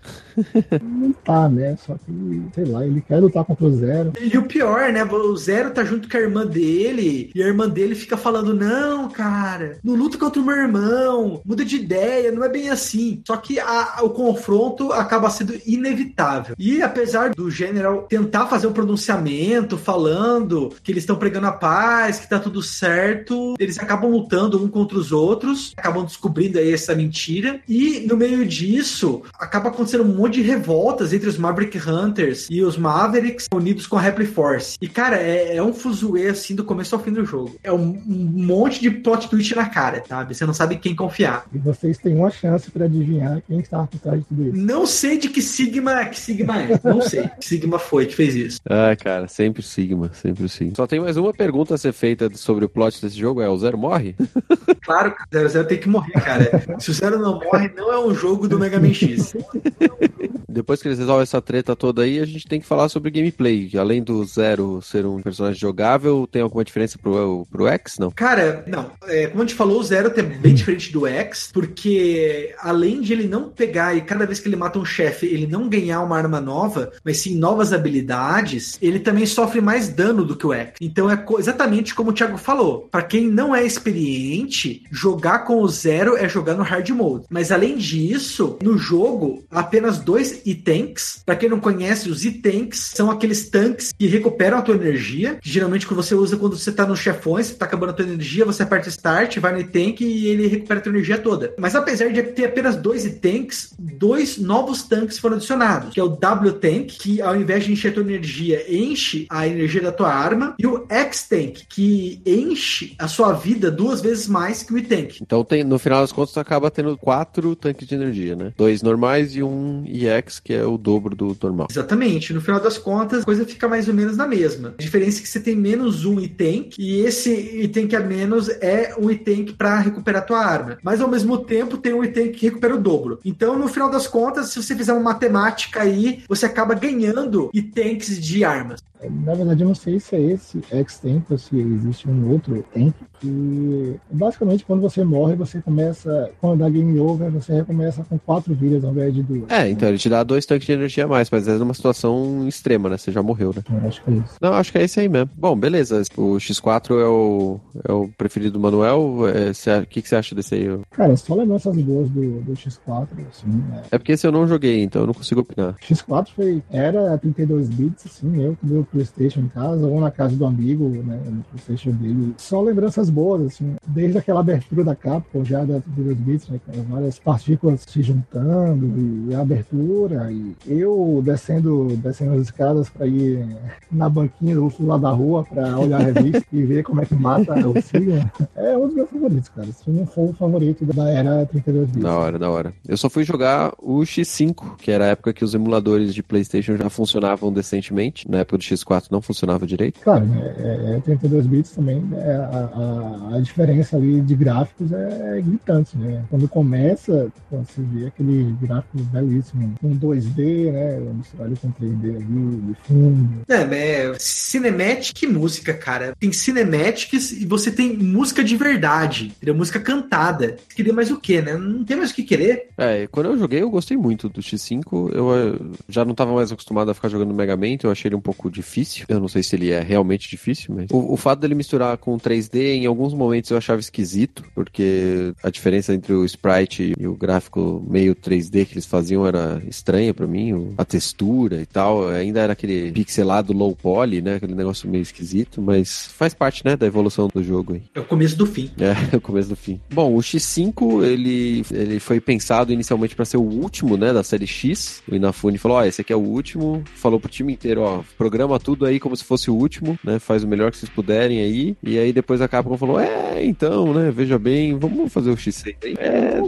Não tá, né? Só que, sei lá, ele quer lutar contra o Zero. E o pior, né? O Zero tá junto com a irmã dele, e a irmã dele fica falando: Não, cara, não luta contra o meu irmão, muda de ideia, não é bem assim. Só que a- o confronto acaba sendo inevitável. E apesar do General tentar fazer um pronunciamento falando que eles estão pregando a paz, que tá tudo certo, eles acabam lutando um contra os outros, acabam descobrindo aí essa mentira. E no meio disso, acaba acontecendo um monte de revoltas entre os Maverick Hunters e os Mavericks unidos com a Repli Force. E, cara, é, é um fuzuê assim do começo ao fim do jogo. É um, um monte de plot twist na cara, sabe? Você não sabe quem confiar. E vocês têm uma chance pra adivinhar quem está por trás de tudo isso. Não sei de que Sigma, que Sigma é. Não sei. Que Sigma foi que fez isso. Ah, cara, sempre o Sigma, sempre o Sigma. Só tem mais uma pergunta a ser feita sobre o plot desse jogo: é o Zero morre? Claro que o 00 tem que morrer, cara. Se o Zero não morre, não é um jogo do Mega Man X. Depois que eles resolvem essa treta toda aí, a gente tem que falar sobre gameplay. Além do Zero ser um personagem jogável, tem alguma diferença pro, pro X? Não. Cara, não. É, como a gente falou, o Zero é bem diferente do X, porque além de ele não pegar e cada vez que ele mata um chefe, ele não ganhar uma arma nova, mas sim novas habilidades, ele também sofre mais dano do que o X. Então é co- exatamente como o Thiago falou. Pra quem não é experiente, jogar com o Zero é jogar no hard mode. Mas além disso, no jogo, apenas dois E-Tanks. Pra quem não conhece, os E-Tanks são aqueles tanques que recuperam a tua energia. Geralmente que você usa quando você tá nos chefões, você tá acabando a tua energia, você aperta Start, vai no E-Tank e ele recupera a tua energia toda. Mas apesar de ter apenas dois E-Tanks, dois novos tanques foram adicionados. Que é o W-Tank, que ao invés de encher a tua energia, enche a energia da tua arma. E o X-Tank, que enche a sua vida duas vezes mais que o E-Tank. Então, tem, no final das contas, acaba tendo quatro tanques de energia, né? Dois normais e um EX que é o dobro do normal. Exatamente. No final das contas, a coisa fica mais ou menos na mesma. A diferença é que você tem menos um item, e esse item que é menos é um item para recuperar tua arma. Mas ao mesmo tempo tem um item que recupera o dobro. Então, no final das contas, se você fizer uma matemática aí, você acaba ganhando itens de armas. Na verdade, eu não sei se é esse Ou se existe um outro tank que basicamente quando você morre, você começa, quando dá game over, você recomeça com quatro vidas ao invés de duas. É, então ele te dá dois tanques de energia a mais, mas é uma situação extrema, né? Você já morreu, né? Eu acho que é isso. Não, acho que é esse aí mesmo. Bom, beleza. O X4 é o, é o preferido do Manuel. É, o que, que você acha desse aí? Cara, só lembranças boas do, do X4, assim, é. é porque esse eu não joguei, então eu não consigo opinar. X4 foi, era 32 bits, assim, eu com meu Playstation em casa, ou na casa do amigo, né, no Playstation dele. Só lembranças boas, assim, desde aquela abertura da capa, já da 32 bits, né, várias partículas se juntando, e a abertura, e eu descendo, descendo as escadas para ir na banquinha do lado da rua para olhar a revista e ver como é que mata o Sigma. É um dos meus favoritos, cara. Se não for o favorito da era 32 bits. Da hora, da hora. Eu só fui jogar o X5, que era a época que os emuladores de PlayStation já funcionavam decentemente. Na época do X4 não funcionava direito. Claro, é, é 32 bits também, é, a, a, a, diferença ali de gráficos é, gritante, né? Quando começa, você vê aquele gráfico belíssimo, com 2D, né? Misturado com 3D ali, de fundo. É, é cinematic e música, cara. Tem cinematics e você tem música de verdade, entendeu? Música cantada. Você queria mais o quê, né? Não tem mais o que querer. É, quando eu joguei, eu gostei muito do X5. Eu, eu já não estava mais acostumado a ficar jogando Mega Man, então eu achei ele um pouco difícil. Eu não sei se ele é realmente difícil, mas o, o fato dele misturar com 3D, em alguns momentos eu achava esquisito, porque a diferença entre o sprite e o gráfico meio 3D que eles faziam era estranha para mim, a textura e tal, ainda era aquele pixelado low poly, né, aquele negócio meio esquisito, mas faz parte, né, da evolução do jogo aí. É o começo do fim. É, é o começo do fim. Bom, o X5, ele, ele foi pensado inicialmente para ser o último, né, da série X. O Inafune falou, ó, oh, esse aqui é o último, falou pro time inteiro, ó, programa tudo aí como se fosse o último, né? Faz o melhor que vocês puderem aí. E aí depois falou: É, então, né? Veja bem, vamos fazer o X6 aí. É,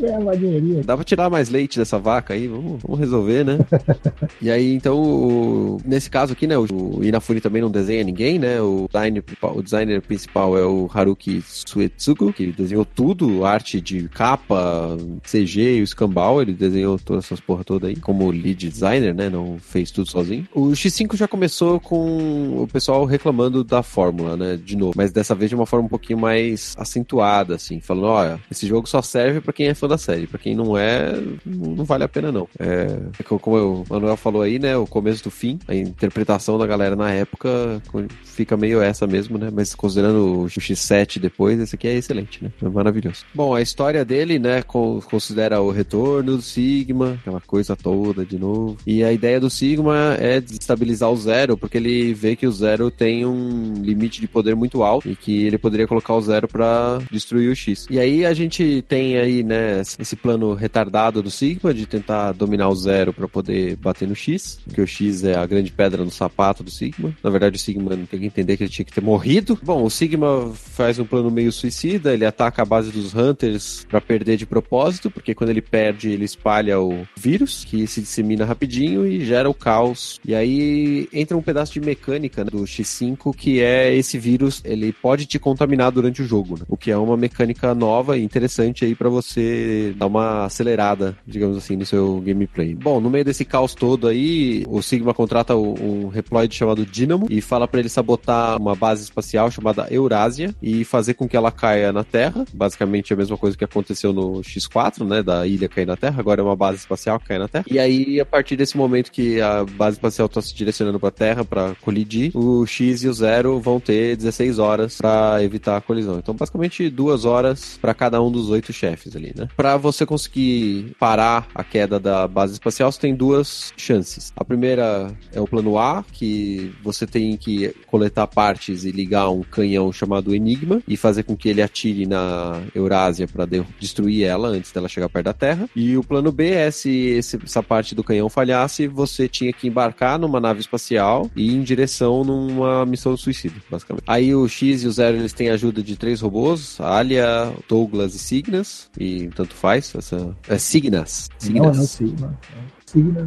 dá pra tirar mais leite dessa vaca aí, vamos, vamos resolver, né? e aí, então, o, nesse caso aqui, né? O, o Inafune também não desenha ninguém, né? O designer, o designer principal é o Haruki Suetsugu, que desenhou tudo, arte de capa, CG e o escambau, ele desenhou todas essas porra toda aí, como lead designer, né? Não fez tudo sozinho. O X5 já começou com o pessoal reclamando da fórmula, né? De novo. Mas dessa vez de uma forma um pouquinho mais acentuada, assim. Falando, olha, esse jogo só serve para quem é fã da série. para quem não é, não vale a pena, não. É, como o Manuel falou aí, né? O começo do fim, a interpretação da galera na época fica meio essa mesmo, né? Mas considerando o X7 depois, esse aqui é excelente, né? É maravilhoso. Bom, a história dele, né? Considera o retorno do Sigma, aquela coisa toda de novo. E a ideia do Sigma é desestabilizar o Zero, porque ele vê que o Zero tem um limite de poder muito alto e que ele poderia colocar o Zero para destruir o X. E aí a gente tem aí, né, esse plano retardado do Sigma de tentar dominar o Zero para poder bater no X, porque o X é a grande pedra no sapato do Sigma. Na verdade, o Sigma tem que entender que ele tinha que ter morrido. Bom, o Sigma faz um plano meio suicida, ele ataca a base dos Hunters para perder de propósito, porque quando ele perde, ele espalha o vírus, que se dissemina rapidinho e gera o caos. E aí entra um pedaço de mecânica do X5, que é esse vírus, ele pode te contaminar durante o jogo, né? o que é uma mecânica nova e interessante aí para você dar uma acelerada, digamos assim, no seu gameplay. Bom, no meio desse caos todo aí, o Sigma contrata um Reploid chamado Dynamo e fala para ele sabotar uma base espacial chamada Eurásia e fazer com que ela caia na Terra. Basicamente a mesma coisa que aconteceu no X4, né, da ilha cair na Terra, agora é uma base espacial que cai na Terra. E aí, a partir desse momento que a base espacial está se direcionando para a Terra para colidir, o X e o Zero vão ter 16 horas para evitar colisão. Então, basicamente, duas horas para cada um dos oito chefes ali, né? Para você conseguir parar a queda da base espacial, você tem duas chances. A primeira é o plano A, que você tem que coletar partes e ligar um canhão chamado Enigma e fazer com que ele atire na Eurásia para destruir ela antes dela chegar perto da Terra. E o plano B é se essa parte do canhão falhasse, você tinha que embarcar numa nave espacial e ir em direção numa missão suicida, basicamente. Aí o X e o Zero eles têm a ajuda de três robôs, Alia, Douglas e Signas, e tanto faz, essa é Signas. Signas. Não, é Sigma.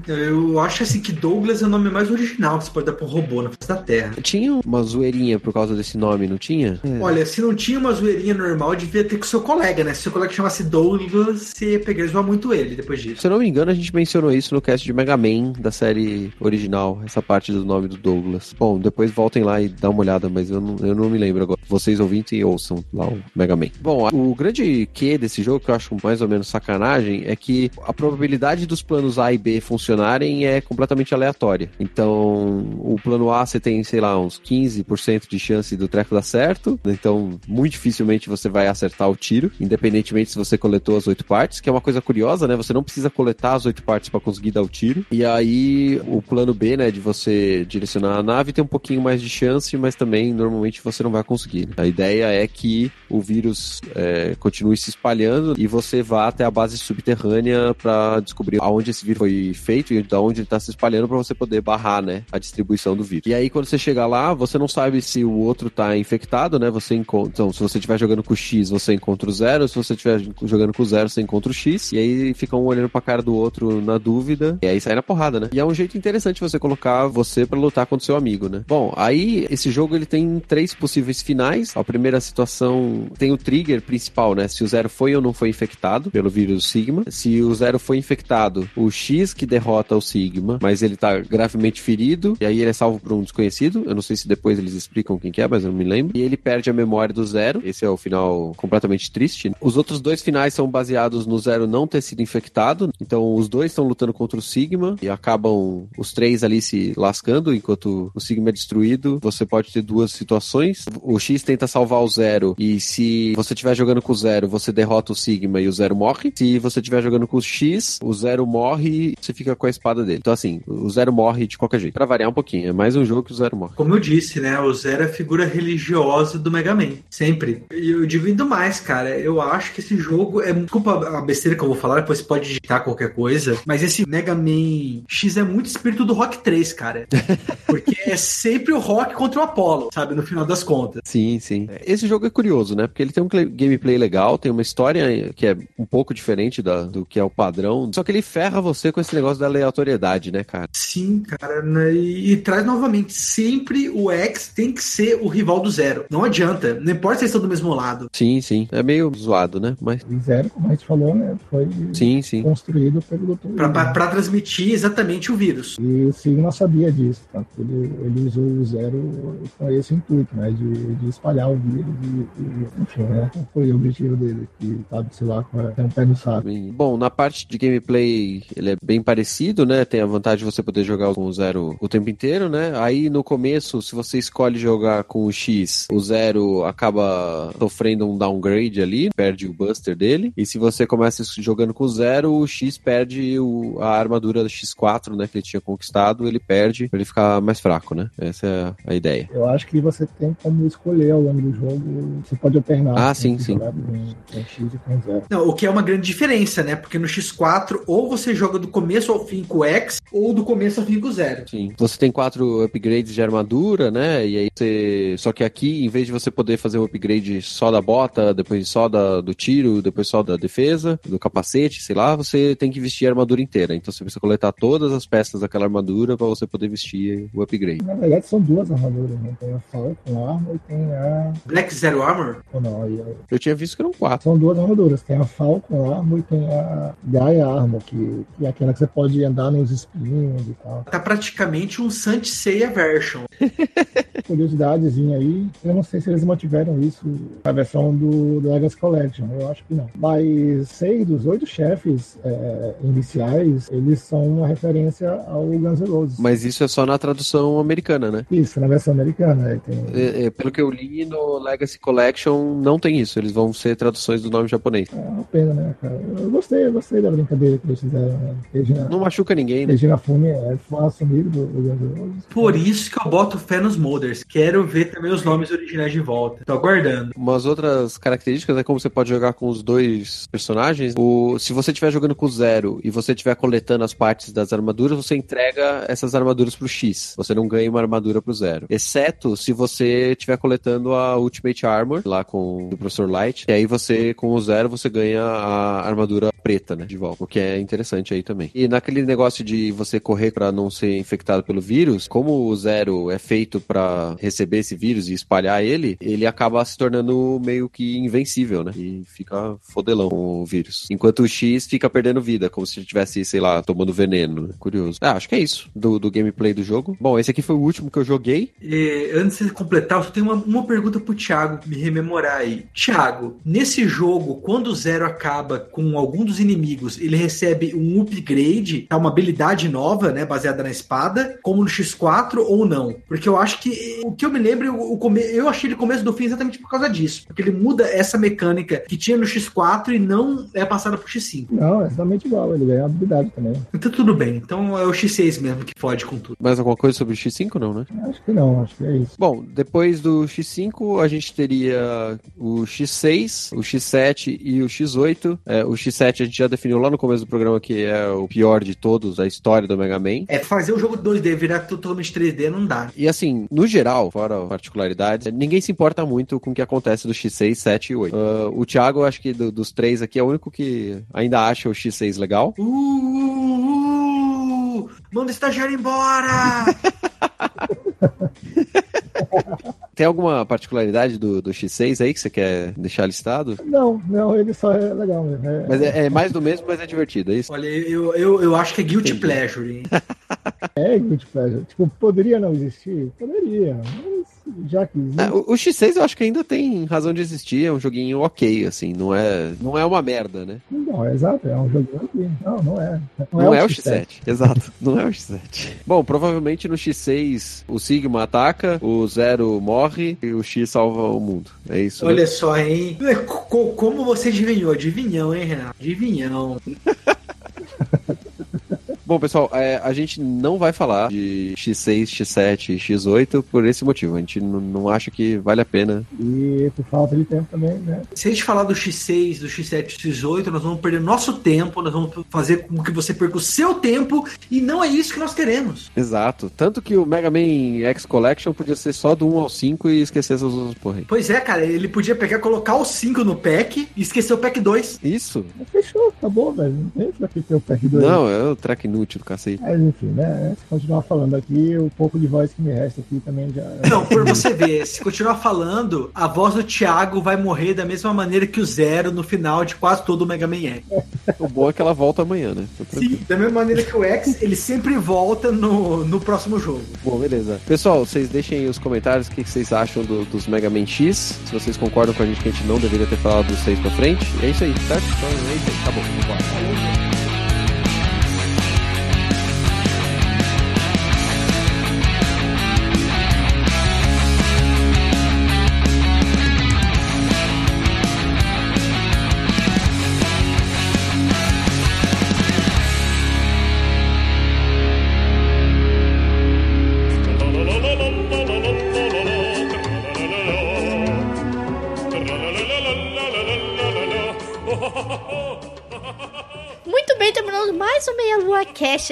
Eu acho assim que Douglas é o nome mais original que você pode dar pra um robô na face da Terra. Tinha uma zoeirinha por causa desse nome, não tinha? É. Olha, se não tinha uma zoeirinha normal, devia ter com seu colega, né? Se seu colega chamasse Douglas, você ia pegar e zoar muito ele depois disso. Se eu não me engano, a gente mencionou isso no cast de Mega Man da série original, essa parte do nome do Douglas. Bom, depois voltem lá e dá uma olhada, mas eu não, eu não me lembro agora. Vocês ouvintes e ouçam lá o Mega Man. Bom, o grande que desse jogo, que eu acho mais ou menos sacanagem, é que a probabilidade dos planos A e B funcionarem é completamente aleatória. Então, o plano A você tem, sei lá, uns 15% de chance do treco dar certo. Então, muito dificilmente você vai acertar o tiro, independentemente se você coletou as oito partes, que é uma coisa curiosa, né? Você não precisa coletar as oito partes para conseguir dar o tiro. E aí, o plano B, né, de você direcionar a nave tem um pouquinho mais de chance, mas também normalmente você não vai conseguir. A ideia é que o vírus é, continue se espalhando e você vá até a base subterrânea para descobrir aonde esse vírus foi feito e de onde ele está se espalhando para você poder barrar, né, a distribuição do vírus. E aí quando você chegar lá, você não sabe se o outro está infectado, né? Você encontra, então, se você estiver jogando com o X, você encontra o zero, se você estiver jogando com o zero, você encontra o X, e aí fica um olhando pra cara do outro na dúvida, e aí sai na porrada, né? E é um jeito interessante você colocar você para lutar contra o seu amigo, né? Bom, aí esse jogo ele tem três possíveis finais. A primeira situação tem o trigger principal, né? Se o zero foi ou não foi infectado pelo vírus Sigma. Se o zero foi infectado, o X que derrota o Sigma, mas ele tá gravemente ferido, e aí ele é salvo por um desconhecido. Eu não sei se depois eles explicam quem que é, mas eu não me lembro. E ele perde a memória do zero. Esse é o final completamente triste. Os outros dois finais são baseados no zero não ter sido infectado. Então os dois estão lutando contra o Sigma e acabam os três ali se lascando enquanto o Sigma é destruído. Você pode ter duas situações. O X tenta salvar o zero e se você estiver jogando com o zero, você derrota o Sigma e o zero morre. Se você estiver jogando com o X, o zero morre você fica com a espada dele. Então assim, o zero morre de qualquer jeito. Pra variar um pouquinho, é mais um jogo que o zero morre. Como eu disse, né? O Zero é a figura religiosa do Mega Man. Sempre. E eu ainda mais, cara. Eu acho que esse jogo é. Desculpa a besteira que eu vou falar, depois você pode digitar qualquer coisa. Mas esse Mega Man X é muito espírito do Rock 3, cara. Porque é sempre o Rock contra o Apollo, sabe? No final das contas. Sim, sim. Esse jogo é curioso, né? Porque ele tem um gameplay legal, tem uma história que é um pouco diferente da, do que é o padrão. Só que ele ferra você com esse negócio da aleatoriedade, né, cara? Sim, cara. Né? E, e traz novamente, sempre o X tem que ser o rival do Zero. Não adianta. Não importa se eles estão do mesmo lado. Sim, sim. É meio zoado, né? Mas... E Zero, como a gente falou, né? Foi sim, sim. construído pelo Dr. Pra, pra, pra, transmitir exatamente o vírus. E o Sigma sabia disso. Tá? Ele, ele usou o Zero com esse intuito, né? De, de espalhar o vírus e, e enfim, né? Foi o objetivo dele, que sabe, sei lá, tem um pé no saco. Bom, na parte de gameplay, ele é bem parecido, né? Tem a vantagem de você poder jogar com o Zero o tempo inteiro, né? Aí no começo, se você escolhe jogar com o X, o Zero acaba sofrendo um downgrade ali, perde o Buster dele. E se você começa jogando com o Zero, o X perde o, a armadura do X4, né? Que ele tinha conquistado, ele perde pra ele ficar mais fraco, né? Essa é a ideia. Eu acho que você tem como escolher ao longo do jogo, você pode alternar. Ah, sim, sim. Com, com X e com Zero. Não, o que é uma grande diferença, né? Porque no X4, ou você joga do começo ao fim com o X, ou do começo ao fim com o Zero. Sim. Você tem quatro upgrades de armadura, né? E aí você. Só que aqui, em vez de você poder fazer o upgrade só da bota, depois só da, do tiro, depois só da defesa, do capacete, sei lá, você tem que vestir a armadura inteira. Então você precisa coletar todas as peças daquela armadura para você poder vestir o upgrade. Na verdade, são duas armaduras, né? Tem a Falcon Armor e tem a. Black Zero Armor? Ou não, aí Eu tinha visto que eram quatro. São duas armaduras. Tem a Falcon Armor e tem a Gaia Armor, que, que é aquela que você pode andar nos espinhos e tal. Tá praticamente um Saint Seiya version. Curiosidadezinha aí, eu não sei se eles mantiveram isso na versão do, do Legacy Collection, eu acho que não. Mas seis dos oito chefes é, iniciais, eles são uma referência ao Guns N' Roses. Mas isso é só na tradução americana, né? Isso, na versão americana. É, tem... é, é, pelo que eu li no Legacy Collection, não tem isso. Eles vão ser traduções do nome japonês. É uma pena, né, cara? Eu gostei, eu gostei da brincadeira que eles fizeram. Né? Regina, não machuca ninguém, né? Regina Fume é assumido do. Por isso que eu boto fé nos modders. Quero ver também os nomes originais de volta. Tô aguardando. Umas outras características é como você pode jogar com os dois personagens. O, se você estiver jogando com o Zero e você estiver coletando as partes das armaduras, você entrega essas armaduras pro X. Você não ganha uma armadura pro Zero. Exceto se você estiver coletando a Ultimate Armor, lá com o Professor Light. E aí você, com o Zero, você ganha a armadura preta, né? De volta. O que é interessante aí também. E naquele negócio de você correr para não ser infectado pelo vírus, como o Zero é feito para receber esse vírus e espalhar ele, ele acaba se tornando meio que invencível, né? E fica fodelão o vírus. Enquanto o X fica perdendo vida, como se estivesse, sei lá, tomando veneno. né? Curioso. Ah, acho que é isso do, do gameplay do jogo. Bom, esse aqui foi o último que eu joguei. E, antes de completar, eu só tenho uma, uma pergunta pro Thiago me rememorar aí. Thiago, nesse jogo, quando o Zero acaba com algum dos inimigos, ele recebe um upgrade, tá, uma habilidade nova, né, baseada na espada, como no X4 ou não? Porque eu acho que o que eu me lembro, o come, eu achei ele começo do fim exatamente por causa disso, porque ele muda essa mecânica que tinha no X4 e não é passada pro X5. Não, é exatamente igual. Ele ganha habilidade também. Então tudo bem. Então é o X6 mesmo que fode com tudo. Mais alguma coisa sobre o X5, não, né? Acho que não, acho que é isso. Bom, depois do X5, a gente teria o X6, o X7 e o X8. É, o X7 a gente já definiu lá no começo do programa que é o pior de todos, a história do Mega Man. É fazer o jogo 2D virar totalmente 3D não dá. E assim, no geral, fora particularidades, ninguém se importa muito com o que acontece do X6, 7 e 8. Ah, o Thiago, acho que do- dos três aqui, é o único que ainda acha o X6 legal. Uh, uh, uh, manda o estagiário embora! Tem alguma particularidade do, do X6 aí que você quer deixar listado? Não, não, ele só é legal mesmo. É, Mas é, é mais do mesmo, mas é divertido, é isso? Olha, eu, eu, eu acho que é guilty Entendi. pleasure, hein? é Guilty Pleasure. Tipo, poderia não existir? Poderia, mas já que existe. Ah, o, o X6 eu acho que ainda tem razão de existir, é um joguinho ok, assim, não é, não é uma merda, né? Não, é exato, é um jogo aqui. Não, não é. Não, é, o X7. exato, não é o X7. Bom, provavelmente no X6 o Sigma ataca, o Zero morre e o X salva o mundo. É isso. né? Olha só, hein? Co- como você adivinhou? Adivinhão, hein, Renato? Adivinhão. Bom, pessoal, é, a gente não vai falar de X6, X7 e X8 por esse motivo. A gente não acha que vale a pena. E por falta de tempo também, né? Se a gente falar do X6, do X7 e do X8, nós vamos perder nosso tempo, nós vamos fazer com que você perca o seu tempo, e não é isso que nós queremos. Exato. Tanto que o Mega Man X Collection podia ser só do 1 ao 5 e esquecer essas outras porra aí. Pois é, cara, ele podia pegar, colocar o 5 no pack e esquecer o pack 2. Isso? Fechou, acabou, velho. Não tem pra que ter o pack 2. Não, é o track inútil do cacete. Mas enfim, né? Se continuar falando aqui, o pouco de voz que me resta aqui também já. Não, por você ver, se continuar falando, a voz do Thiago vai morrer da mesma maneira que o Zero no final de quase todo o Mega Man X. O bom é que ela volta amanhã, né? Sim, da mesma maneira que o X, ele sempre volta no, no próximo jogo. Bom, beleza. Pessoal, vocês deixem aí os comentários o que vocês acham do- dos Mega Man X. Se vocês concordam com a gente que a gente não deveria ter falado dos seis pra frente. É isso aí, certo? Então é isso aí. Tá bom, vamos embora.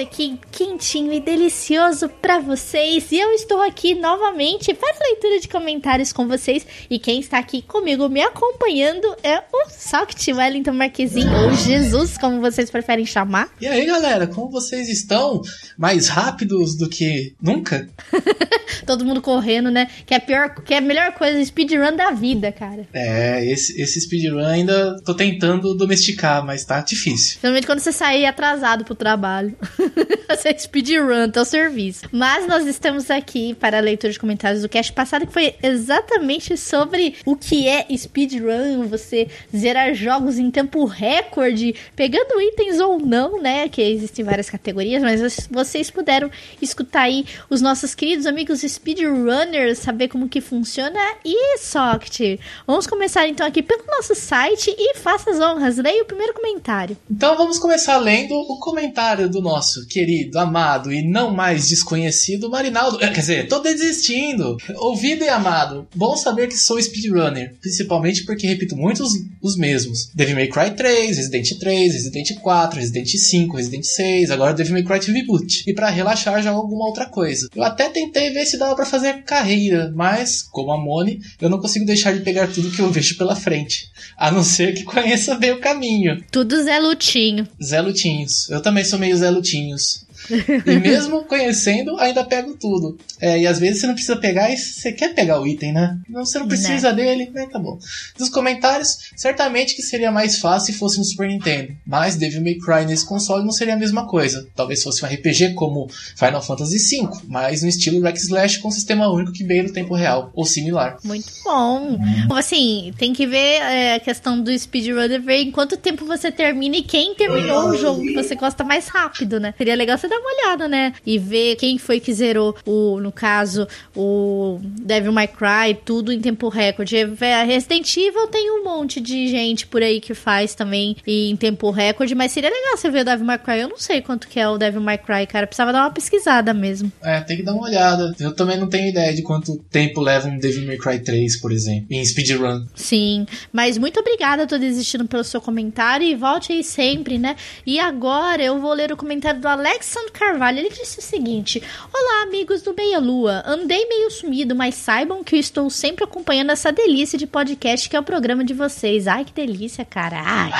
Aqui, quentinho e delicioso pra vocês. E eu estou aqui novamente para leitura de comentários com vocês. E quem está aqui comigo me acompanhando é o Socket Wellington Marquezinho, ou Jesus, como vocês preferem chamar. E aí, galera, como vocês estão? Mais rápidos do que nunca? Todo mundo correndo, né? Que é a pior, que é a melhor coisa, speedrun da vida, cara. É, esse, esse speedrun ainda tô tentando domesticar, mas tá difícil. Principalmente quando você sair atrasado pro trabalho. você é speedrun, teu serviço. Mas nós estamos aqui para a leitura de comentários do cast passado, que foi exatamente sobre o que é speedrun, você zerar jogos em tempo recorde, pegando itens ou não, né? Que existem várias categorias, mas vocês puderam escutar aí os nossos queridos amigos speedrunners, saber como que funciona. E Socket, vamos começar então aqui pelo nosso site e faça as honras. Leia o primeiro comentário. Então vamos começar lendo o comentário do nosso querido, amado e não mais desconhecido Marinaldo. Eh, Quer dizer, tô desistindo. Ouvido e amado, bom saber que sou speedrunner, principalmente porque repito muito os, os mesmos. Devil May Cry 3, Resident 3, Resident 4, Resident 5, Resident 6, agora Devil May Cry 2 Reboot. E pra relaxar jogo alguma outra coisa. Eu até tentei ver se dava pra fazer carreira, mas, como a Mone, eu não consigo deixar de pegar tudo que eu vejo pela frente. A não ser que conheça bem o caminho. Tudo Zé Lutinho. Zé Lutinhos. Eu também sou meio Zé Lutinhos. E mesmo conhecendo, ainda pego tudo. É, e às vezes você não precisa pegar e você quer pegar o item, né? Não, você não precisa dele, né? Tá bom. Dos comentários, certamente que seria mais fácil se fosse no Super Nintendo. Mas Devil May Cry nesse console não seria a mesma coisa. Talvez fosse um RPG como Final Fantasy V, mas no estilo Rack Slash com sistema único que beira o tempo real, ou similar. Muito bom. Assim, tem que ver é, a questão do speedrunner, ver em quanto tempo você termina e quem terminou o jogo que você gosta mais rápido, né? Seria legal você dar uma olhada, né? E ver quem foi que zerou o, no caso, o Devil May Cry, tudo em tempo recorde. A Resident Evil tem um monte de gente por aí que faz também em tempo recorde, mas seria legal você ver o Devil May Cry. Eu não sei quanto que é o Devil May Cry, cara. Precisava dar uma pesquisada mesmo. É, tem que dar uma olhada. Eu também não tenho ideia de quanto tempo leva um Devil May Cry 3, por exemplo, em speedrun. Sim, mas muito obrigada, tô desistindo pelo seu comentário e volte aí sempre, né? E agora eu vou ler o comentário do Alexandre Carvalho. Ele disse o seguinte: Olá, amigos do Meia Lua. Andei meio sumido, mas saibam que eu estou sempre acompanhando essa delícia de podcast que é o programa de vocês. Ai, que delícia, cara. Ai.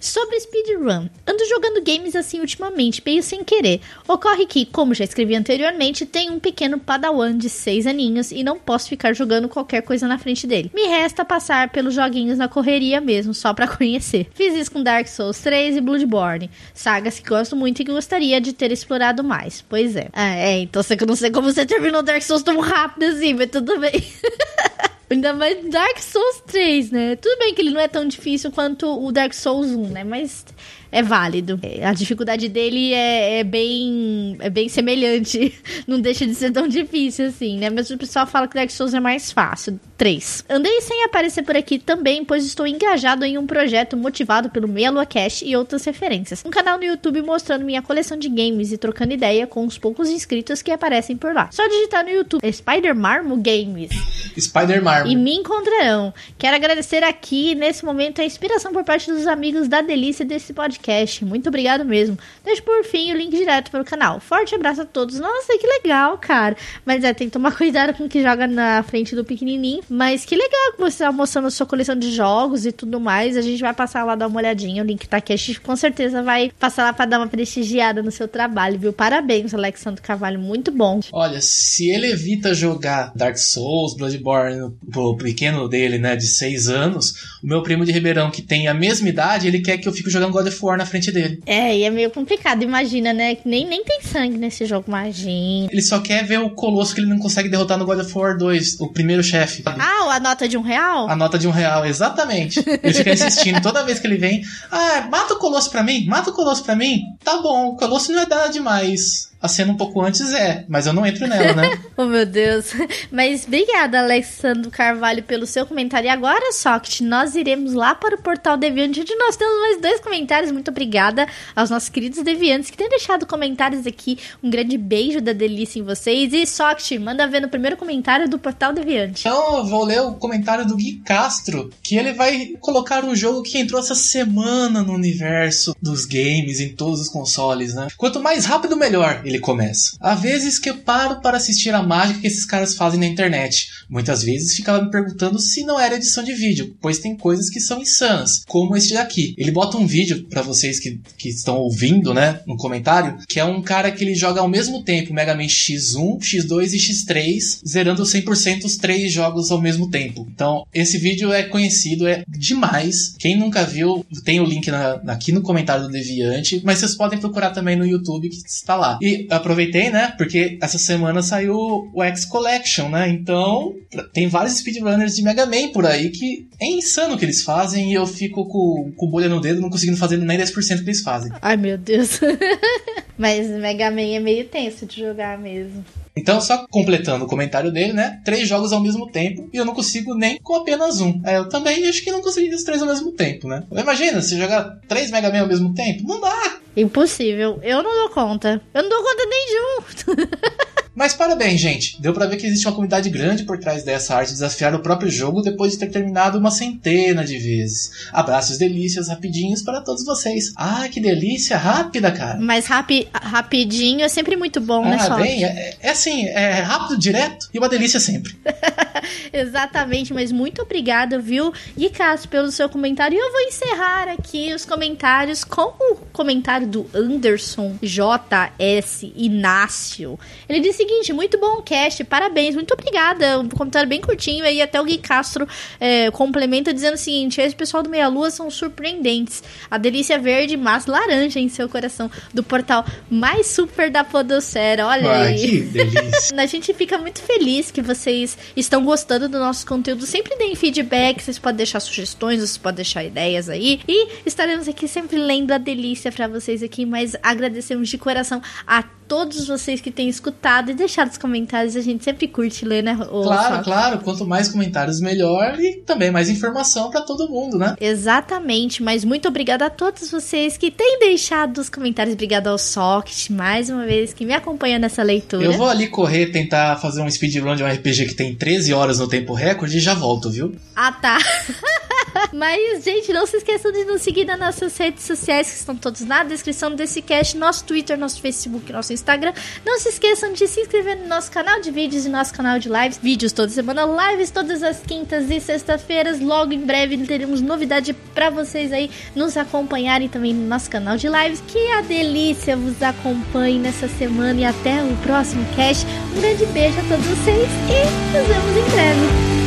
Sobre speedrun. Ando jogando games assim ultimamente, meio sem querer. Ocorre que, como já escrevi anteriormente, tenho um pequeno padawan de 6 aninhos e não posso ficar jogando qualquer coisa na frente dele. Me resta passar pelos joguinhos na correria mesmo, só pra conhecer. Fiz isso com Dark Souls 3 e Bloodborne, sagas que gosto muito e que gostaria de ter explorado mais. Pois é. Ah, é, então eu não sei como você terminou Dark Souls tão rápido assim, mas tudo bem. Ainda mais Dark Souls 3, né? Tudo bem que ele não é tão difícil quanto o Dark Souls 1, né? Mas é válido. É, A dificuldade dele é, é bem é bem semelhante. Não deixa de ser tão difícil assim, né? Mas o pessoal fala que Dark Souls é mais fácil. 3. Andei sem aparecer por aqui também, pois estou engajado em um projeto motivado pelo Meia Lua Cash e outras referências. Um canal no YouTube mostrando minha coleção de games e trocando ideia com os poucos inscritos que aparecem por lá. Só digitar no YouTube Spider Marmo Games Spider Marvel. e me encontrarão. Quero agradecer aqui, nesse momento, a inspiração por parte dos amigos da delícia desse podcast. Muito obrigado mesmo. Deixo por fim o link direto para o canal. Forte abraço a todos. Nossa, que legal, cara. Mas é, tem que tomar cuidado com o que joga na frente do pequenininho. Mas que legal que você tá mostrando a sua coleção de jogos e tudo mais. A gente vai passar lá dar uma olhadinha. O link tá aqui. A gente com certeza vai passar lá para dar uma prestigiada no seu trabalho, viu? Parabéns, Alexandre Carvalho. Muito bom. Olha, se ele evita jogar Dark Souls, Bloodborne pro pequeno dele, né, de 6 anos, o meu primo de Ribeirão, que tem a mesma idade, ele quer que eu fique jogando God of War na frente dele. É, e é meio complicado. Imagina, né? Que nem, nem tem sangue nesse jogo. Imagina. Ele só quer ver o colosso que ele não consegue derrotar no God of War 2, o primeiro chefe. Ah, a nota de um real? A nota de um real, exatamente. Ele fica insistindo toda vez que ele vem. Ah, mata o Colosso pra mim, mata o Colosso pra mim. Tá bom, o Colosso não é nada demais. A cena um pouco antes é, mas eu não entro nela, né? Oh, meu Deus. Mas obrigada, Alexandre Carvalho, pelo seu comentário. E agora, Socket, nós iremos lá para o Portal Deviante, onde nós temos mais dois comentários. Muito obrigada aos nossos queridos deviantes que têm deixado comentários aqui. Um grande beijo da delícia em vocês. E, Socket, manda ver no primeiro comentário do Portal Deviante. Então eu vou ler o comentário do Gui Castro, que ele vai colocar um jogo que entrou essa semana no universo dos games, em todos os consoles, né? Quanto mais rápido, melhor, ele começa. Há vezes que eu paro para assistir a mágica que esses caras fazem na internet. Muitas vezes ficava me perguntando se não era edição de vídeo, pois tem coisas que são insanas, como este daqui. Ele bota um vídeo para vocês que, que estão ouvindo, né, no comentário, que é um cara que ele joga ao mesmo tempo Mega Man X1, X2 e X3, zerando 100% os três jogos ao mesmo tempo. Então, esse vídeo é conhecido, é demais. Quem nunca viu, tem o link na- aqui no comentário do Deviante, mas vocês podem procurar também no YouTube que está lá. E aproveitei, né, porque essa semana saiu o X Collection, né, então tem vários speedrunners de Mega Man por aí que é insano o que eles fazem e eu fico com, com bolha no dedo não conseguindo fazer nem 10% do que eles fazem. Ai, meu Deus. Mas Mega Man é meio tenso de jogar mesmo. Então, só completando o comentário dele, né? Três jogos ao mesmo tempo e eu não consigo nem com apenas um. É, eu também acho que não consegui os três ao mesmo tempo, né? Imagina, se jogar três Mega Man ao mesmo tempo, não dá! Impossível. Eu não dou conta. Eu não dou conta nem de um. Mas parabéns, gente. Deu pra ver que existe uma comunidade grande por trás dessa arte de desafiar o próprio jogo depois de ter terminado uma centena de vezes. Abraços delícias rapidinhos para todos vocês. Ah, que delícia, rápida, cara. Mas rapi rapidinho é sempre muito bom, né, Ah, Soft? bem, é, é assim, é rápido, direto e uma delícia sempre. Exatamente, mas muito obrigada, viu, Guicas, pelo seu comentário. E eu vou encerrar aqui os comentários com o comentário do Anderson JS Inácio. Ele disse seguinte: muito bom o cast, parabéns, muito obrigada. Um comentário bem curtinho aí, até o Gui Castro é, complementa dizendo o seguinte: esse pessoal do Meia Lua são surpreendentes. A delícia verde, mas laranja em seu coração, do portal mais super da Podosfera. Olha aí. que delícia. A gente fica muito feliz que vocês estão gostando do nosso conteúdo. Sempre deem feedback, vocês podem deixar sugestões, vocês podem deixar ideias aí. E estaremos aqui sempre lendo a delícia pra vocês aqui, mas agradecemos de coração a todos vocês que têm escutado e deixado os comentários. A gente sempre curte ler, né? ô, Claro, Sá? claro. Quanto mais comentários, melhor. E também mais informação pra todo mundo, né? Exatamente, mas muito obrigada a todos vocês que têm deixado os comentários. Obrigada ao Socket, mais uma vez, que me acompanha nessa leitura. Eu vou ali correr, tentar fazer um speedrun de um RPG que tem 13 horas no tempo recorde e já volto, viu? Ah, tá. Mas, gente, não se esqueçam de nos seguir nas nossas redes sociais, que estão todos na descrição desse cast, nosso Twitter, nosso Facebook, nosso Instagram. Não se esqueçam de se inscrever no nosso canal de vídeos e nosso canal de lives. Vídeos toda semana, lives todas as quintas e sextas-feiras. Logo em breve teremos novidade pra vocês aí nos acompanharem também no nosso canal de lives. Que a delícia vos acompanhe nessa semana e até o próximo cast. Um grande beijo a todos vocês e nos vemos em breve.